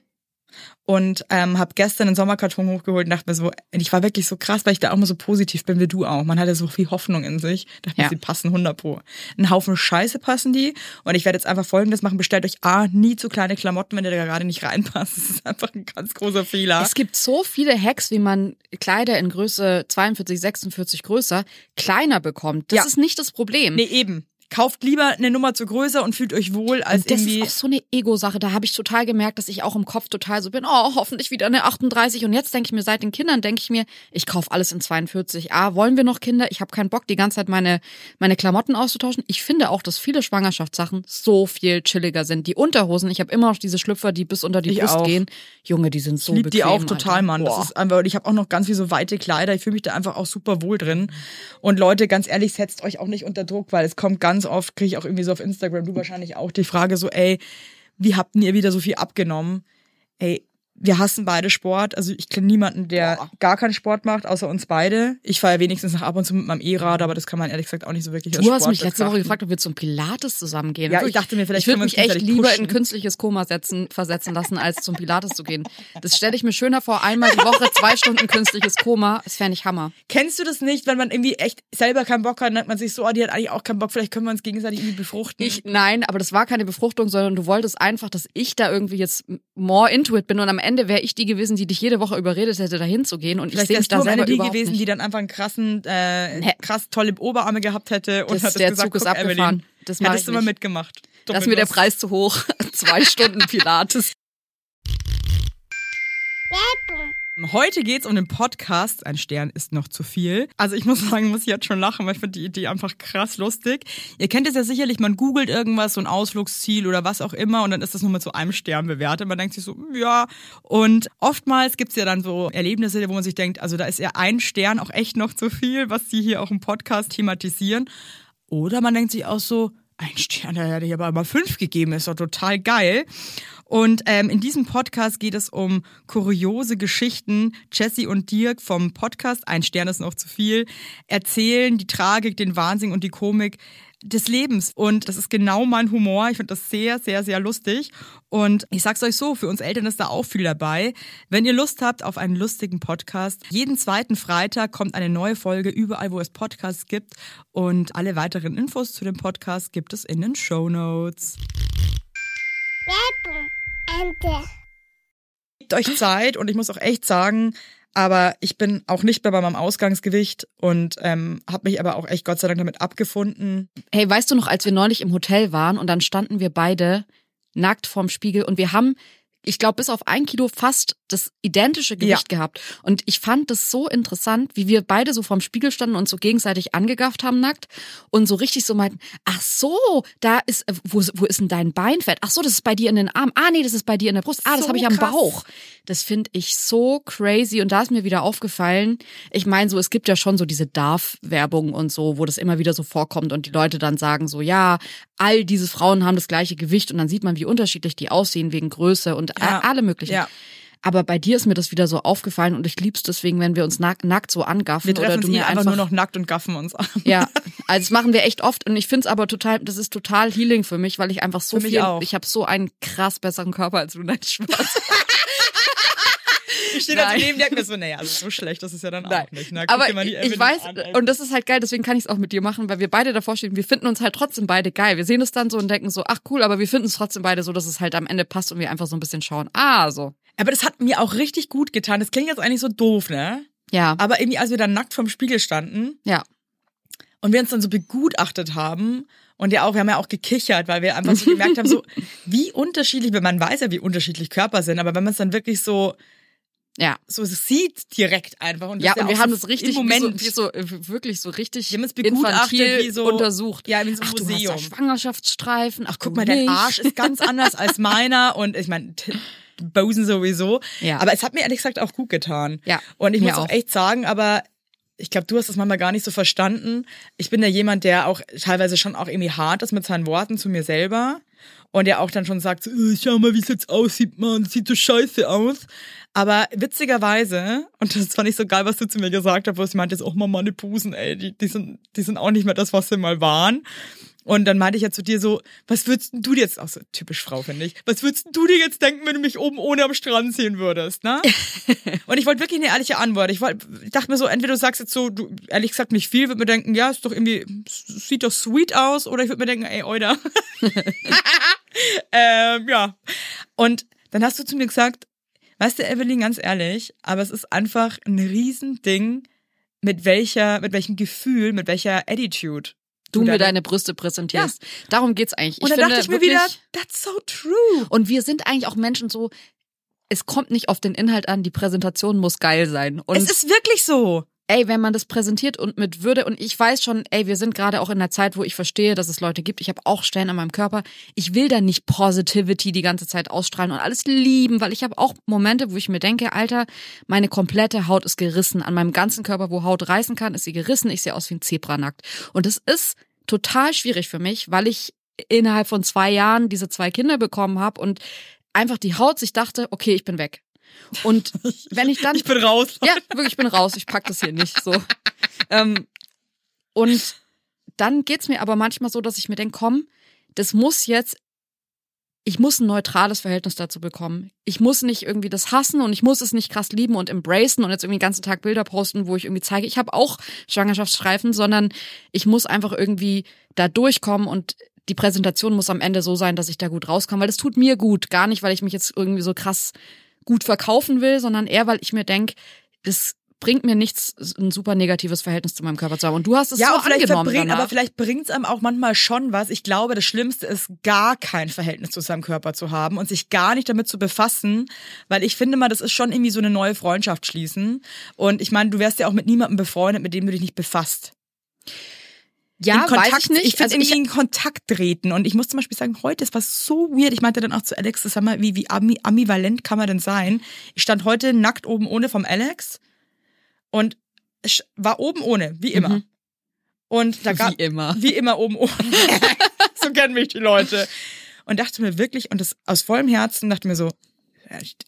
Und ähm, habe gestern einen Sommerkarton hochgeholt und dachte mir so, ich war wirklich so krass, weil ich da auch mal so positiv bin wie du auch. Man hatte so viel Hoffnung in sich. Dachte mir, Ja. sie passen 100 pro. Ein Haufen Scheiße passen die. Und ich werde jetzt einfach Folgendes machen. Bestellt euch A, nie zu kleine Klamotten, wenn ihr da gerade nicht reinpasst. Das ist einfach ein ganz großer Fehler. Es gibt so viele Hacks, wie man Kleider in Größe 42, 46 größer kleiner bekommt. Das Ja. ist nicht das Problem. Nee, eben. Kauft lieber eine Nummer zu größer und fühlt euch wohl, als Und das irgendwie. ist auch so eine Ego-Sache. Da habe ich total gemerkt, dass ich auch im Kopf total so bin, oh, hoffentlich wieder eine 38. Und jetzt denke ich mir, seit den Kindern denke ich mir, ich kaufe alles in 42. Ah, wollen wir noch Kinder? Ich habe keinen Bock, die ganze Zeit meine, meine Klamotten auszutauschen. Ich finde auch, dass viele Schwangerschaftssachen so viel chilliger sind. Die Unterhosen, ich habe immer noch diese Schlüpfer, die bis unter die Ich Brust auch. gehen. Junge, die sind so Ich liebe die bequem, auch total, Alter. Mann. Boah. Das ist einfach, und ich habe auch noch ganz viel so weite Kleider. Ich fühle mich da einfach auch super wohl drin. Und Leute, ganz ehrlich, setzt euch auch nicht unter Druck, weil es kommt ganz oft, kriege ich auch irgendwie so auf Instagram, du wahrscheinlich auch, die Frage so, ey, wie habt denn ihr wieder so viel abgenommen? Ey, wir hassen beide Sport. Also ich kenne niemanden, der Boah. gar keinen Sport macht, außer uns beide. Ich fahre ja wenigstens noch ab und zu mit meinem E-Rad, aber das kann man ehrlich gesagt auch nicht so wirklich Du hast Sport mich letzte Woche gefragt, ob wir zum Pilates zusammengehen. Ja, ich Wirklich, dachte mir, vielleicht ich würde mich echt lieber in künstliches Koma setzen, versetzen lassen, als zum Pilates zu gehen. Das stelle ich mir schöner vor, einmal die Woche zwei Stunden künstliches Koma. Das wäre nicht Hammer. Kennst du das nicht, wenn man irgendwie echt selber keinen Bock hat, dann denkt man sich so, oh, die hat eigentlich auch keinen Bock, vielleicht können wir uns gegenseitig irgendwie befruchten. Ich, nein, aber das war keine Befruchtung, sondern du wolltest einfach, dass ich da irgendwie jetzt more into it bin und am Ende wäre ich die gewesen, die dich jede Woche überredet hätte, dahin zu gehen und ich Vielleicht sehe mich da selber die gewesen, nicht. die dann einfach einen krassen, äh, Nee. krass tolle Oberarme gehabt hätte und Das- hat das der gesagt, Zug ist abgefahren. Evelyn, Das hättest ich du mal nicht. mitgemacht. Da ist mir der. Preis zu hoch. Zwei Stunden Pilates. Heute geht's um den Podcast. Ein Stern ist noch zu viel. Also ich muss sagen, muss ich jetzt schon lachen, weil ich finde die Idee einfach krass lustig. Ihr kennt es ja sicherlich, man googelt irgendwas, so ein Ausflugsziel oder was auch immer und dann ist das nur mit so einem Stern bewertet. Man denkt sich so, ja. Und oftmals gibt's ja dann so Erlebnisse, wo man sich denkt, also da ist ja ein Stern auch echt noch zu viel, was sie hier auch im Podcast thematisieren. Oder man denkt sich auch so, ein Stern, da hätte ich aber mal fünf gegeben, ist doch total geil. Und ähm, in diesem Podcast geht es um kuriose Geschichten. Jesse und Dirk vom Podcast, ein Stern ist noch zu viel, erzählen die Tragik, den Wahnsinn und die Komik des Lebens. Und das ist genau mein Humor. Ich finde das sehr, sehr, sehr lustig. Und ich sag's euch so, für uns Eltern ist da auch viel dabei. Wenn ihr Lust habt auf einen lustigen Podcast, jeden zweiten Freitag kommt eine neue Folge überall, wo es Podcasts gibt. Und alle weiteren Infos zu dem Podcast gibt es in den Show Notes. Gebt euch Zeit und ich muss auch echt sagen, aber ich bin auch nicht mehr bei meinem Ausgangsgewicht und ähm, habe mich aber auch echt Gott sei Dank damit abgefunden. Hey, weißt du noch, als wir neulich im Hotel waren und dann standen wir beide nackt vorm Spiegel und wir haben, ich glaube, bis auf ein Kilo fast das identische Gewicht gehabt. Und ich fand das so interessant, wie wir beide so vorm Spiegel standen und so gegenseitig angegafft haben nackt und so richtig so meinten, ach so, da ist, äh, wo, wo ist denn dein Beinfett? Ach so, das ist bei dir in den Arm. Ah nee, das ist bei dir in der Brust. Ah, das So habe ich am krass. Bauch. Das finde ich so crazy und da ist mir wieder aufgefallen. Ich meine, so es gibt ja schon so diese Darf-Werbung und so, wo das immer wieder so vorkommt und die Leute dann sagen so, ja, all diese Frauen haben das gleiche Gewicht und dann sieht man, wie unterschiedlich die aussehen wegen Größe und Ja. alle möglichen. Ja. Aber bei dir ist mir das wieder so aufgefallen und ich lieb's deswegen, wenn wir uns nack, nackt so angaffen Wir treffen oder du mir einfach, einfach, nur noch nackt und gaffen uns an. ja, also das machen wir echt oft und ich find's aber total, das ist total healing für mich, weil ich einfach so viel, auch. ich habe so einen krass besseren Körper als du, nein, Spaß. Ich stehe da Nein. neben dir und mir so, naja, also so schlecht ist es ja dann Nein. auch nicht. Na, guck Aber ich weiß, an, und das ist halt geil, deswegen kann ich es auch mit dir machen, weil wir beide davor stehen. Wir finden uns halt trotzdem beide geil. Wir sehen es dann so und denken so, ach cool, aber wir finden es trotzdem beide so, dass es halt am Ende passt und wir einfach so ein bisschen schauen. Ah, so. Aber das hat mir auch richtig gut getan. Das klingt jetzt eigentlich so doof, ne? Ja, Aber irgendwie, als wir dann nackt vorm Spiegel standen ja. und wir uns dann so begutachtet haben und ja auch, wir haben ja auch gekichert, weil wir einfach so gemerkt haben, so wie unterschiedlich, weil man weiß ja, wie unterschiedlich Körper sind, aber wenn man es dann wirklich so Ja. so sieht direkt einfach und Ja, und wir so haben das richtig, im Moment wie so, wie so, äh, wirklich so richtig Wir haben es begutachtet, wie so- untersucht. Ja, wie so ein ach, du Museum. hast da Schwangerschaftsstreifen. Ach, guck du mal, dein nicht. Arsch ist ganz anders als meiner und ich meine, Bosen sowieso. Ja. Aber es hat mir ehrlich gesagt auch gut getan. Ja, Und ich muss auch auch. echt sagen, aber ich glaube, du hast das manchmal gar nicht so verstanden. Ich bin ja jemand, der auch teilweise schon auch irgendwie hart ist mit seinen Worten zu mir selber. Und der auch dann schon sagt, so, "Äh, schau mal, wie es jetzt aussieht, das sieht so scheiße aus. Aber witzigerweise, und das fand ich so geil, was du zu mir gesagt hast, wo sie meinte, auch mal meine Busen, ey, die, die, sind, die sind auch nicht mehr das, was sie mal waren. Und dann meinte ich ja zu dir so, was würdest du dir jetzt, auch so typisch Frau, finde ich, was würdest du dir jetzt denken, wenn du mich oben ohne am Strand sehen würdest, ne? Und ich wollte wirklich eine ehrliche Antwort. Ich, wollt, ich dachte mir so, entweder du sagst jetzt so, du, ehrlich gesagt nicht viel, würde mir denken, ja, ist doch irgendwie, sieht doch sweet aus, oder ich würde mir denken, ey, Oida. ähm, ja. Und dann hast du zu mir gesagt, weißt du, Evelyn, ganz ehrlich, aber es ist einfach ein Riesending, mit welcher, mit welchem Gefühl, mit welcher Attitude Du mir deine- Brüste präsentierst. Darum geht's eigentlich. Und ich dann finde dachte ich mir wirklich, wieder, that's so true. Und wir sind eigentlich auch Menschen so, es kommt nicht auf den Inhalt an, die Präsentation muss geil sein. Und es ist wirklich so. ey, wenn man das präsentiert und mit Würde und ich weiß schon, ey, wir sind gerade auch in der Zeit, wo ich verstehe, dass es Leute gibt. Ich habe auch Stellen an meinem Körper. Ich will da nicht Positivity die ganze Zeit ausstrahlen und alles lieben, weil ich habe auch Momente, wo ich mir denke, Alter, meine komplette Haut ist gerissen. An meinem ganzen Körper, wo Haut reißen kann, ist sie gerissen. Ich sehe aus wie ein Zebra nackt. Und es ist total schwierig für mich, weil ich innerhalb von zwei Jahren diese zwei Kinder bekommen habe und einfach die Haut sich dachte, okay, ich bin weg. Und wenn ich dann Ich bin raus. ja, wirklich, ich bin raus, ich pack das hier nicht so. Ähm, und dann geht's mir aber manchmal so, dass ich mir denke, komm, das muss jetzt, ich muss ein neutrales Verhältnis dazu bekommen. Ich muss nicht irgendwie das hassen und ich muss es nicht krass lieben und embracen und jetzt irgendwie den ganzen Tag Bilder posten, wo ich irgendwie zeige, ich habe auch Schwangerschaftsstreifen, sondern ich muss einfach irgendwie da durchkommen und die Präsentation muss am Ende so sein, dass ich da gut rauskomme, weil das tut mir gut. Gar nicht, weil ich mich jetzt irgendwie so krass gut verkaufen will, sondern eher, weil ich mir denk, das bringt mir nichts, ein super negatives Verhältnis zu meinem Körper zu haben. Und du hast es Ja, so vielleicht angenommen verbringt, danach. aber vielleicht bringt's einem auch manchmal schon was. Ich glaube, das Schlimmste ist, gar kein Verhältnis zu seinem Körper zu haben und sich gar nicht damit zu befassen, weil ich finde mal, das ist schon irgendwie so eine neue Freundschaft schließen. Und ich meine, du wärst ja auch mit niemandem befreundet, mit dem du dich nicht befasst. ja, in Kontakt, weiß ich nicht. Ich finde also irgendwie ich, in Kontakt treten. Und ich muss zum Beispiel sagen, heute, es war so weird. Ich meinte dann auch zu Alex, sag mal, wie, wie ambivalent kann man denn sein? Ich stand heute nackt oben ohne vom Alex und ich war oben ohne, wie immer. Mhm. Und da gab, wie immer. wie immer oben ohne. so kennen mich die Leute. Und dachte mir wirklich, und das aus vollem Herzen, dachte mir so,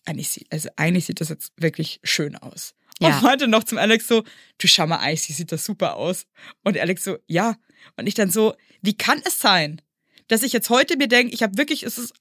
eigentlich, sieht, also eigentlich sieht das jetzt wirklich schön aus. Ja. Und meinte noch zum Alex so, du schau mal, eigentlich sieht das super aus. Und Alex so, ja. Und ich dann so, wie kann es sein, dass ich jetzt heute mir denke, ich habe wirklich, es ist,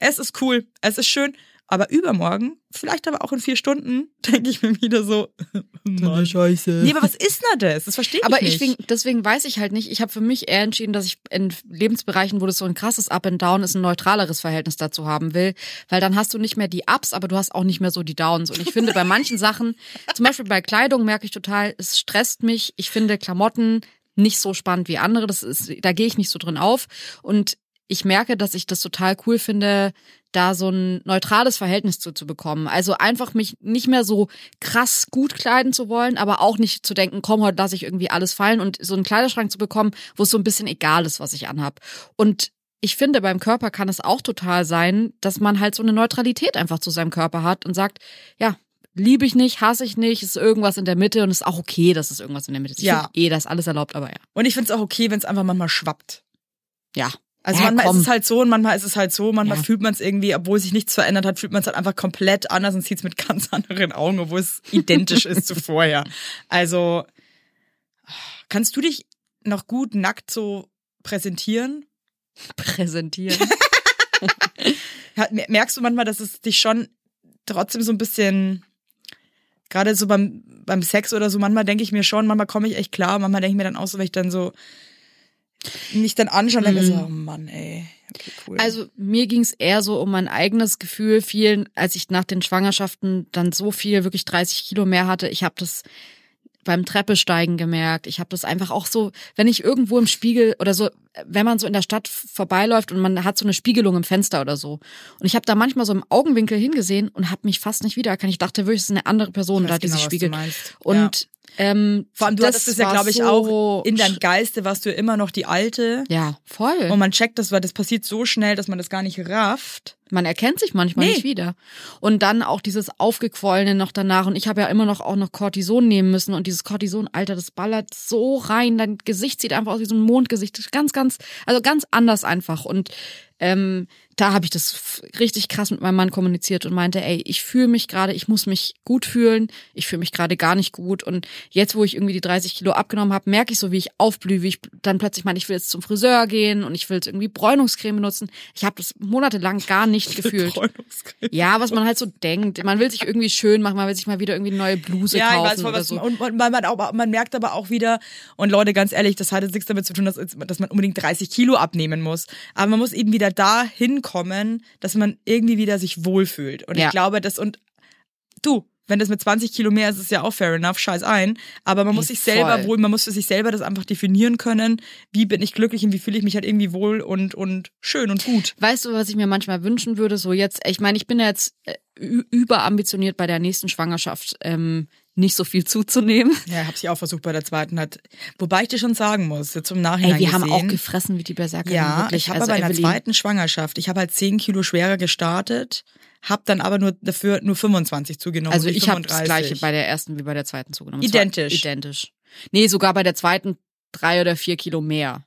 es ist cool, es ist schön, aber übermorgen, vielleicht aber auch in vier Stunden, denke ich mir wieder so, Mann. Scheiße. Nee, aber was ist denn das? Das verstehe ich Aber nicht. ich deswegen, deswegen weiß ich halt nicht. Ich habe für mich eher entschieden, dass ich in Lebensbereichen, wo das so ein krasses Up and Down ist, ein neutraleres Verhältnis dazu haben will, weil dann hast du nicht mehr die Ups, aber du hast auch nicht mehr so die Downs. Und ich finde bei manchen Sachen, zum Beispiel bei Kleidung, merke ich total, es stresst mich. Ich finde Klamotten nicht so spannend wie andere. Das ist, da gehe ich nicht so drin auf. Und ich merke, dass ich das total cool finde, da so ein neutrales Verhältnis zu, zu bekommen. Also einfach mich nicht mehr so krass gut kleiden zu wollen, aber auch nicht zu denken, komm, heute lasse ich irgendwie alles fallen und so einen Kleiderschrank zu bekommen, wo es so ein bisschen egal ist, was ich anhab. Und ich finde, beim Körper kann es auch total sein, dass man halt so eine Neutralität einfach zu seinem Körper hat und sagt, ja, liebe ich nicht, hasse ich nicht, ist irgendwas in der Mitte und ist auch okay, dass es irgendwas in der Mitte ist. Ich Ja. eh, das alles erlaubt, aber ja. Und ich finde es auch okay, wenn es einfach manchmal schwappt. Ja. Also Ja, manchmal komm. ist es halt so und manchmal ist es halt so, manchmal Ja. fühlt man es irgendwie, obwohl sich nichts verändert hat, fühlt man es halt einfach komplett anders und sieht es mit ganz anderen Augen, obwohl es identisch ist zu vorher. Also kannst du dich noch gut nackt so präsentieren? Präsentieren. Merkst du manchmal, dass es dich schon trotzdem so ein bisschen, gerade so beim, beim Sex oder so, manchmal denke ich mir schon, manchmal komme ich echt klar, manchmal denke ich mir dann auch so, wenn ich dann so mich dann anschaue, dann denke ich so, oh Mann, ey, okay, cool. Also mir ging es eher so um mein eigenes Gefühl, vielen, als ich nach den Schwangerschaften dann so viel, wirklich 30 Kilo mehr hatte. Ich habe das beim Treppesteigen gemerkt. Ich habe das einfach auch so, wenn ich irgendwo im Spiegel oder so, wenn man so in der Stadt vorbeiläuft und man hat so eine Spiegelung im Fenster oder so. Und ich habe da manchmal so im Augenwinkel hingesehen und habe mich fast nicht wiedererkannt. Ich dachte wirklich, es ist eine andere Person da, die genau, sich spiegelt. Und ähm, Vor allem, du das hattest es ja, glaube ich, so auch in deinem Geiste warst du immer noch die Alte. Ja, voll. Und man checkt das, weil das passiert so schnell, dass man das gar nicht rafft. Man erkennt sich manchmal Nee. nicht wieder. Und dann auch dieses Aufgequollene noch danach. Und ich habe ja immer noch auch noch Cortison nehmen müssen. Und dieses Cortison, Alter, das ballert so rein. Dein Gesicht sieht einfach aus wie so ein Mondgesicht. Das ist Ganz, ganz, also ganz anders einfach. Und ähm, da habe ich das richtig krass mit meinem Mann kommuniziert und meinte, ey, ich fühle mich gerade, ich muss mich gut fühlen, ich fühle mich gerade gar nicht gut. Und jetzt, wo ich irgendwie die 30 Kilo abgenommen habe, merke ich so, wie ich aufblühe, wie ich dann plötzlich meine, ich will jetzt zum Friseur gehen und ich will jetzt irgendwie Bräunungscreme benutzen. Ich habe das monatelang gar nicht gefühlt. Bräunungscreme. Ja, was man halt so denkt. Man will sich irgendwie schön machen, man will sich mal wieder irgendwie eine neue Bluse Ja, ich kaufen weiß voll, oder was so. und, und man, man, auch, man merkt aber auch wieder, und Leute, ganz ehrlich, das hat jetzt nichts damit zu tun, dass, dass man unbedingt 30 Kilo abnehmen muss. Aber man muss eben wieder da hinkommen, dass man irgendwie wieder sich wohlfühlt. Und Ja. ich glaube, das und du, wenn das mit 20 Kilo mehr ist, ist ja auch fair enough, scheiß ein. Aber man muss sich selber voll. wohl, man muss für sich selber das einfach definieren können. Wie bin ich glücklich und wie fühle ich mich halt irgendwie wohl und, und schön und gut. Weißt du, was ich mir manchmal wünschen würde? So jetzt, ich meine, ich bin ja jetzt äh, überambitioniert bei der nächsten Schwangerschaft, ähm, nicht so viel zuzunehmen. Ja, hab's ja auch versucht bei der zweiten. Hat, wobei ich dir schon sagen muss, jetzt zum Nachhinein Ey, wir haben gesehen, auch gefressen wie die Berserker. Ja, wirklich. ich habe also aber in der zweiten Schwangerschaft, ich habe halt 10 Kilo schwerer gestartet, habe dann aber nur dafür nur 25 zugenommen. Also ich habe das 35. gleiche bei der ersten wie bei der zweiten zugenommen. Identisch. Identisch. Nee, sogar bei der zweiten drei oder vier Kilo mehr.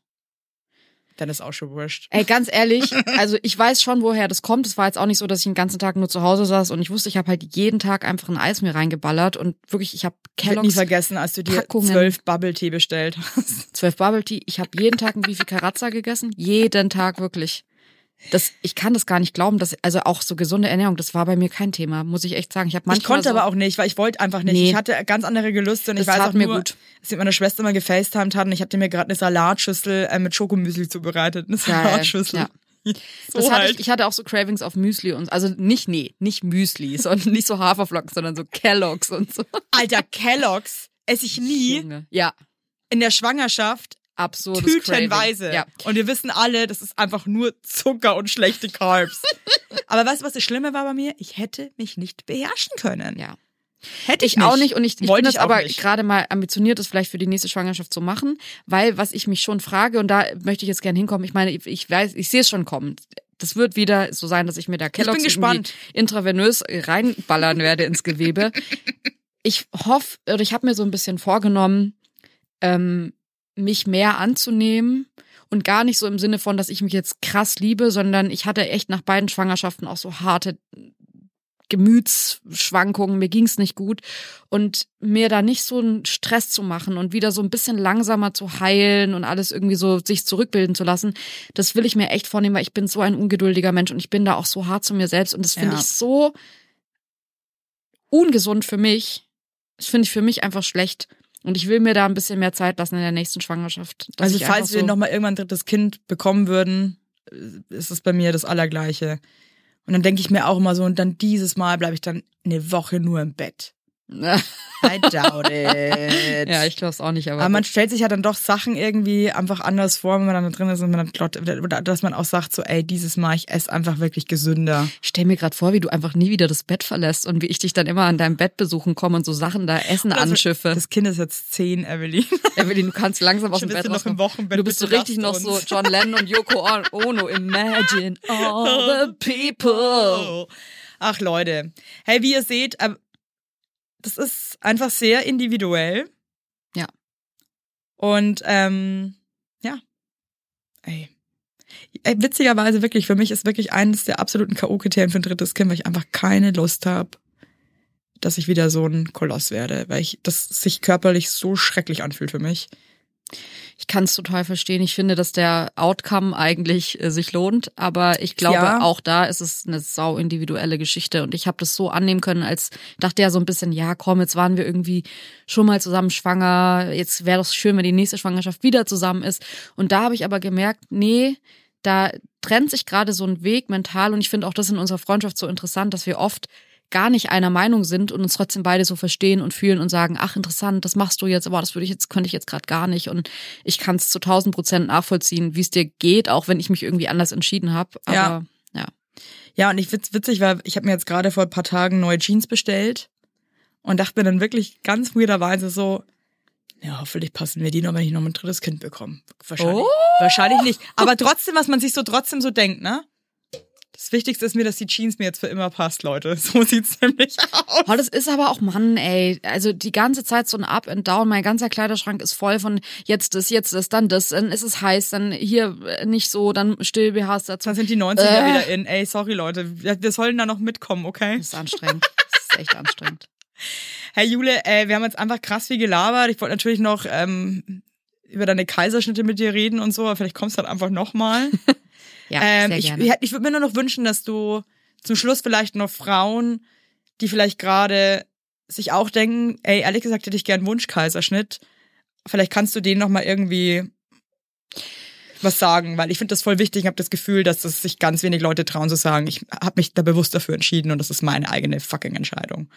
Dann ist auch schon wurscht. Ey, ganz ehrlich, also ich weiß schon, woher das kommt. Es war jetzt auch nicht so, dass ich den ganzen Tag nur zu Hause saß und ich wusste, ich habe halt jeden Tag einfach ein Eis mir reingeballert und wirklich, ich habe Ich werde nie Kelloggs vergessen, als du dir Packungen. zwölf Bubble Tea bestellt hast. zwölf Bubble Tea. Ich habe jeden Tag ein Bifi Carazza gegessen. Jeden Tag wirklich. Das, ich kann das gar nicht glauben, dass, also auch so gesunde Ernährung, das war bei mir kein Thema, muss ich echt sagen. Ich habe Ich manchmal konnte so, aber auch nicht, weil ich wollte einfach nicht. Nee. Ich hatte ganz andere Gelüste und ich Das weiß tat auch mir nur, gut. dass ich mit meiner Schwester mal gefacetimed hat und ich hatte mir gerade eine Salatschüssel äh, mit Schokomüsli zubereitet. Eine Geil, Salatschüssel. ja. So Das hatte halt. ich, ich hatte auch so Cravings auf Müsli und also nicht nee, nicht Müsli, sondern nicht so Haferflocken, sondern so Kelloggs und so. Alter, Kellogg's esse ich nie Junge. Ja, in der Schwangerschaft absurdes tütenweise. Craving. Ja. Und wir wissen alle, das ist einfach nur Zucker und schlechte Carbs. Aber weißt du, was das Schlimme war bei mir? Ich hätte mich nicht beherrschen können. Ja. Hätte ich, Ich auch nicht und ich, ich Wollte auch aber nicht. gerade mal ambitioniert, das vielleicht für die nächste Schwangerschaft zu machen, weil was ich mich schon frage und da möchte ich jetzt gerne hinkommen, ich meine, ich weiß, ich sehe es schon kommen. Das wird wieder so sein, dass ich mir da Kelloggs intravenös reinballern werde ins Gewebe. Ich hoffe, oder ich habe mir so ein bisschen vorgenommen, ähm, mich mehr anzunehmen und gar nicht so im Sinne von, dass ich mich jetzt krass liebe, sondern ich hatte echt nach beiden Schwangerschaften auch so harte Gemütsschwankungen, mir ging's nicht gut und mir da nicht so einen Stress zu machen und wieder so ein bisschen langsamer zu heilen und alles irgendwie so sich zurückbilden zu lassen, das will ich mir echt vornehmen, weil ich bin so ein ungeduldiger Mensch und ich bin da auch so hart zu mir selbst und das finde Ja. ich so ungesund für mich. Das finde ich für mich einfach schlecht. Und ich will mir da ein bisschen mehr Zeit lassen in der nächsten Schwangerschaft. Also ich falls einfach wir so, nochmal irgendwann ein drittes Kind bekommen würden, äh, ist es bei mir das Allergleiche. Und dann denke ich mir auch immer so, und dann dieses Mal bleibe ich dann eine Woche nur im Bett. I doubt it. ja, ich glaube es auch nicht, aber, Aber man stellt sich ja dann doch Sachen irgendwie einfach anders vor, wenn man dann da drin ist und man dann oder dass man auch sagt, so, ey, dieses Mal, ich esse einfach wirklich gesünder. ich stell mir gerade vor, wie du einfach nie wieder das Bett verlässt und wie ich dich dann immer an deinem Bett besuchen komme und so Sachen da Essen anschiffe. Das Kind ist jetzt zehn, Evelyn. Evelyn, du kannst langsam aus dem Bett du noch im rauskommen. Wochenbett, Du bist so richtig noch lasst so uns. John Lennon und Yoko Ono. Imagine all the people. Ach Leute. Hey, wie ihr seht, das ist einfach sehr individuell. Ja. Und ähm, ja. Ey. Ey, Witzigerweise wirklich, für mich ist wirklich eines der absoluten K.O.-Kriterien für ein drittes Kind, weil ich einfach keine Lust habe, dass ich wieder so ein Koloss werde, weil ich das sich körperlich so schrecklich anfühlt für mich. Ich kann es total verstehen. Ich finde, dass der Outcome eigentlich äh, sich lohnt, aber ich glaube, Ja. auch da ist es eine sau individuelle Geschichte und ich habe das so annehmen können, als dachte ja so ein bisschen, ja, komm, jetzt waren wir irgendwie schon mal zusammen schwanger, jetzt wäre doch schön, wenn die nächste Schwangerschaft wieder zusammen ist und da habe ich aber gemerkt, nee, da trennt sich gerade so ein Weg mental und ich finde auch das in unserer Freundschaft so interessant, dass wir oft gar nicht einer Meinung sind und uns trotzdem beide so verstehen und fühlen und sagen, ach interessant, das machst du jetzt, aber das würde ich jetzt, könnte ich jetzt gerade gar nicht. Und ich kann es zu tausend Prozent nachvollziehen, wie es dir geht, auch wenn ich mich irgendwie anders entschieden habe. Aber Ja. ja. Ja, und ich find's witzig, weil ich habe mir jetzt gerade vor ein paar Tagen neue Jeans bestellt und dachte mir dann wirklich ganz weirderweise so, ja, hoffentlich passen mir die noch, wenn ich noch ein drittes Kind bekomme. Wahrscheinlich, Oh. wahrscheinlich nicht. Aber trotzdem, was man sich so trotzdem so denkt, ne? Das Wichtigste ist mir, dass die Jeans mir jetzt für immer passt, Leute. So sieht's nämlich aus. Oh, das ist aber auch Mann, ey. Also die ganze Zeit so ein Up and Down. Mein ganzer Kleiderschrank ist voll von jetzt das, jetzt das, dann das, dann ist es heiß, dann hier äh, nicht so, dann still BHs dazu. Dann sind die 90er Äh. wieder in. Ey, sorry, Leute. Wir sollen da noch mitkommen, okay? Das ist anstrengend. Das ist echt anstrengend. Hey Jule, äh, wir haben jetzt einfach krass viel gelabert. Ich wollte natürlich noch ähm, über deine Kaiserschnitte mit dir reden und so, aber vielleicht kommst du dann einfach nochmal. Ja, ähm, sehr ich gerne. ich, ich würde mir nur noch wünschen, dass du zum Schluss vielleicht noch Frauen, die vielleicht gerade sich auch denken, ey, ehrlich gesagt hätte ich gern Wunschkaiserschnitt. Vielleicht kannst du denen noch mal irgendwie was sagen, weil ich finde das voll wichtig. Ich habe das Gefühl, dass das sich ganz wenig Leute trauen zu sagen, ich habe mich da bewusst dafür entschieden und das ist meine eigene fucking Entscheidung.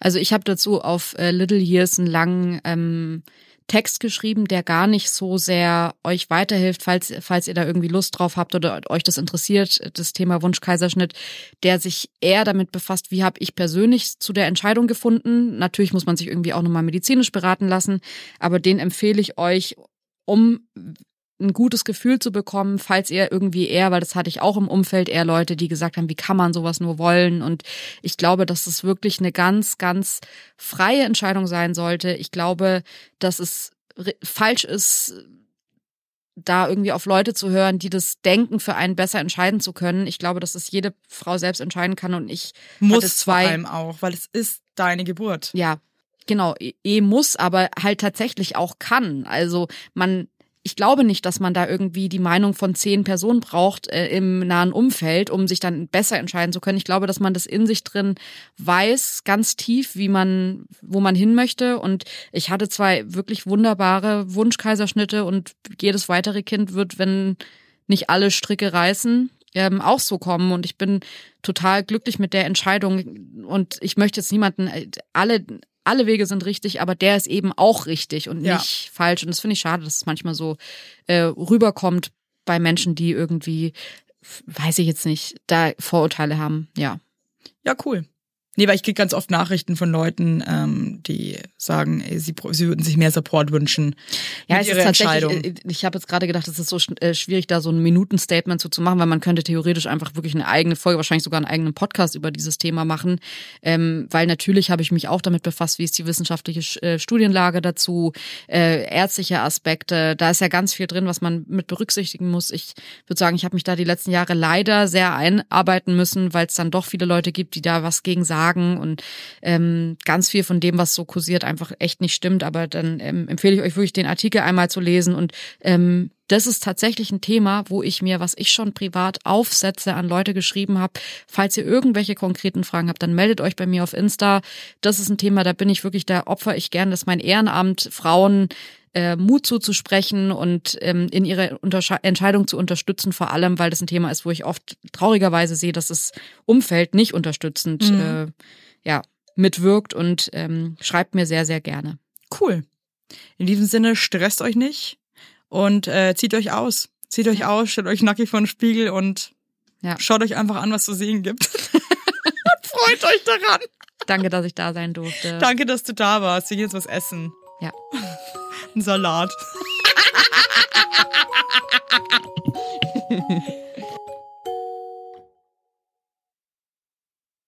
Also ich habe dazu auf äh, Little Years einen langen ähm, Text geschrieben, der gar nicht so sehr euch weiterhilft, falls, falls ihr da irgendwie Lust drauf habt oder euch das interessiert, das Thema Wunschkaiserschnitt, der sich eher damit befasst, wie habe ich persönlich zu der Entscheidung gefunden. Natürlich muss man sich irgendwie auch nochmal medizinisch beraten lassen, aber den empfehle ich euch, um ein gutes Gefühl zu bekommen, falls ihr irgendwie eher, weil das hatte ich auch im Umfeld, eher Leute, die gesagt haben, wie kann man sowas nur wollen? Und ich glaube, dass es wirklich eine ganz, ganz freie Entscheidung sein sollte. Ich glaube, dass es falsch ist, da irgendwie auf Leute zu hören, die das denken, für einen besser entscheiden zu können. Ich glaube, dass es jede Frau selbst entscheiden kann und ich Muss vor zwei, allem auch, weil es ist deine Geburt. ja, genau, eh muss, aber halt tatsächlich auch kann. Also man, ich glaube nicht, dass man da irgendwie die Meinung von zehn Personen braucht äh, im nahen Umfeld, um sich dann besser entscheiden zu können. Ich glaube, dass man das in sich drin weiß, ganz tief, wie man, wo man hin möchte. Und ich hatte zwei wirklich wunderbare Wunschkaiserschnitte und jedes weitere Kind wird, wenn nicht alle Stricke reißen, ähm, auch so kommen. Und ich bin total glücklich mit der Entscheidung. Und ich möchte jetzt niemanden, äh, alle, alle Wege sind richtig, aber der ist eben auch richtig und Ja. nicht falsch. Und das finde ich schade, dass es manchmal so äh, rüberkommt bei Menschen, die irgendwie, weiß ich jetzt nicht, da Vorurteile haben. Ja. Ja, cool. Nee, weil ich krieg ganz oft Nachrichten von Leuten, ähm, die sagen, ey, sie, sie würden sich mehr Support wünschen. Ja, es ist tatsächlich, äh, ich habe jetzt gerade gedacht, es ist so äh, schwierig, da so ein Minutenstatement zu, zu machen, weil man könnte theoretisch einfach wirklich eine eigene Folge, wahrscheinlich sogar einen eigenen Podcast über dieses Thema machen. Ähm, weil natürlich habe ich mich auch damit befasst, wie ist die wissenschaftliche Sch- äh, Studienlage dazu, äh, ärztliche Aspekte. Da ist ja ganz viel drin, was man mit berücksichtigen muss. Ich würde sagen, ich habe mich da die letzten Jahre leider sehr einarbeiten müssen, weil es dann doch viele Leute gibt, die da was gegen sagen und ähm, ganz viel von dem, was so kursiert, einfach echt nicht stimmt. Aber dann ähm, empfehle ich euch wirklich den Artikel einmal zu lesen und ähm, das ist tatsächlich ein Thema, wo ich mir, was ich schon privat Aufsätze an Leute geschrieben habe. Falls ihr irgendwelche konkreten Fragen habt, dann meldet euch bei mir auf Insta. Das ist ein Thema, da bin ich wirklich, da opfer ich gern, dass mein Ehrenamt Frauen äh, Mut zuzusprechen und ähm, in ihre Untersche Entscheidung zu unterstützen, vor allem, weil das ein Thema ist, wo ich oft traurigerweise sehe, dass das Umfeld nicht unterstützend Mhm. äh, ja, mitwirkt und ähm, schreibt mir sehr, sehr gerne. Cool. In diesem Sinne, stresst euch nicht und äh, zieht euch aus. Zieht euch aus, stellt euch nackig vor den Spiegel und Ja. schaut euch einfach an, was zu sehen gibt. und freut euch daran. Danke, dass ich da sein durfte. Danke, dass du da warst. Wir gehen jetzt was essen. Ja. Tomatensalat.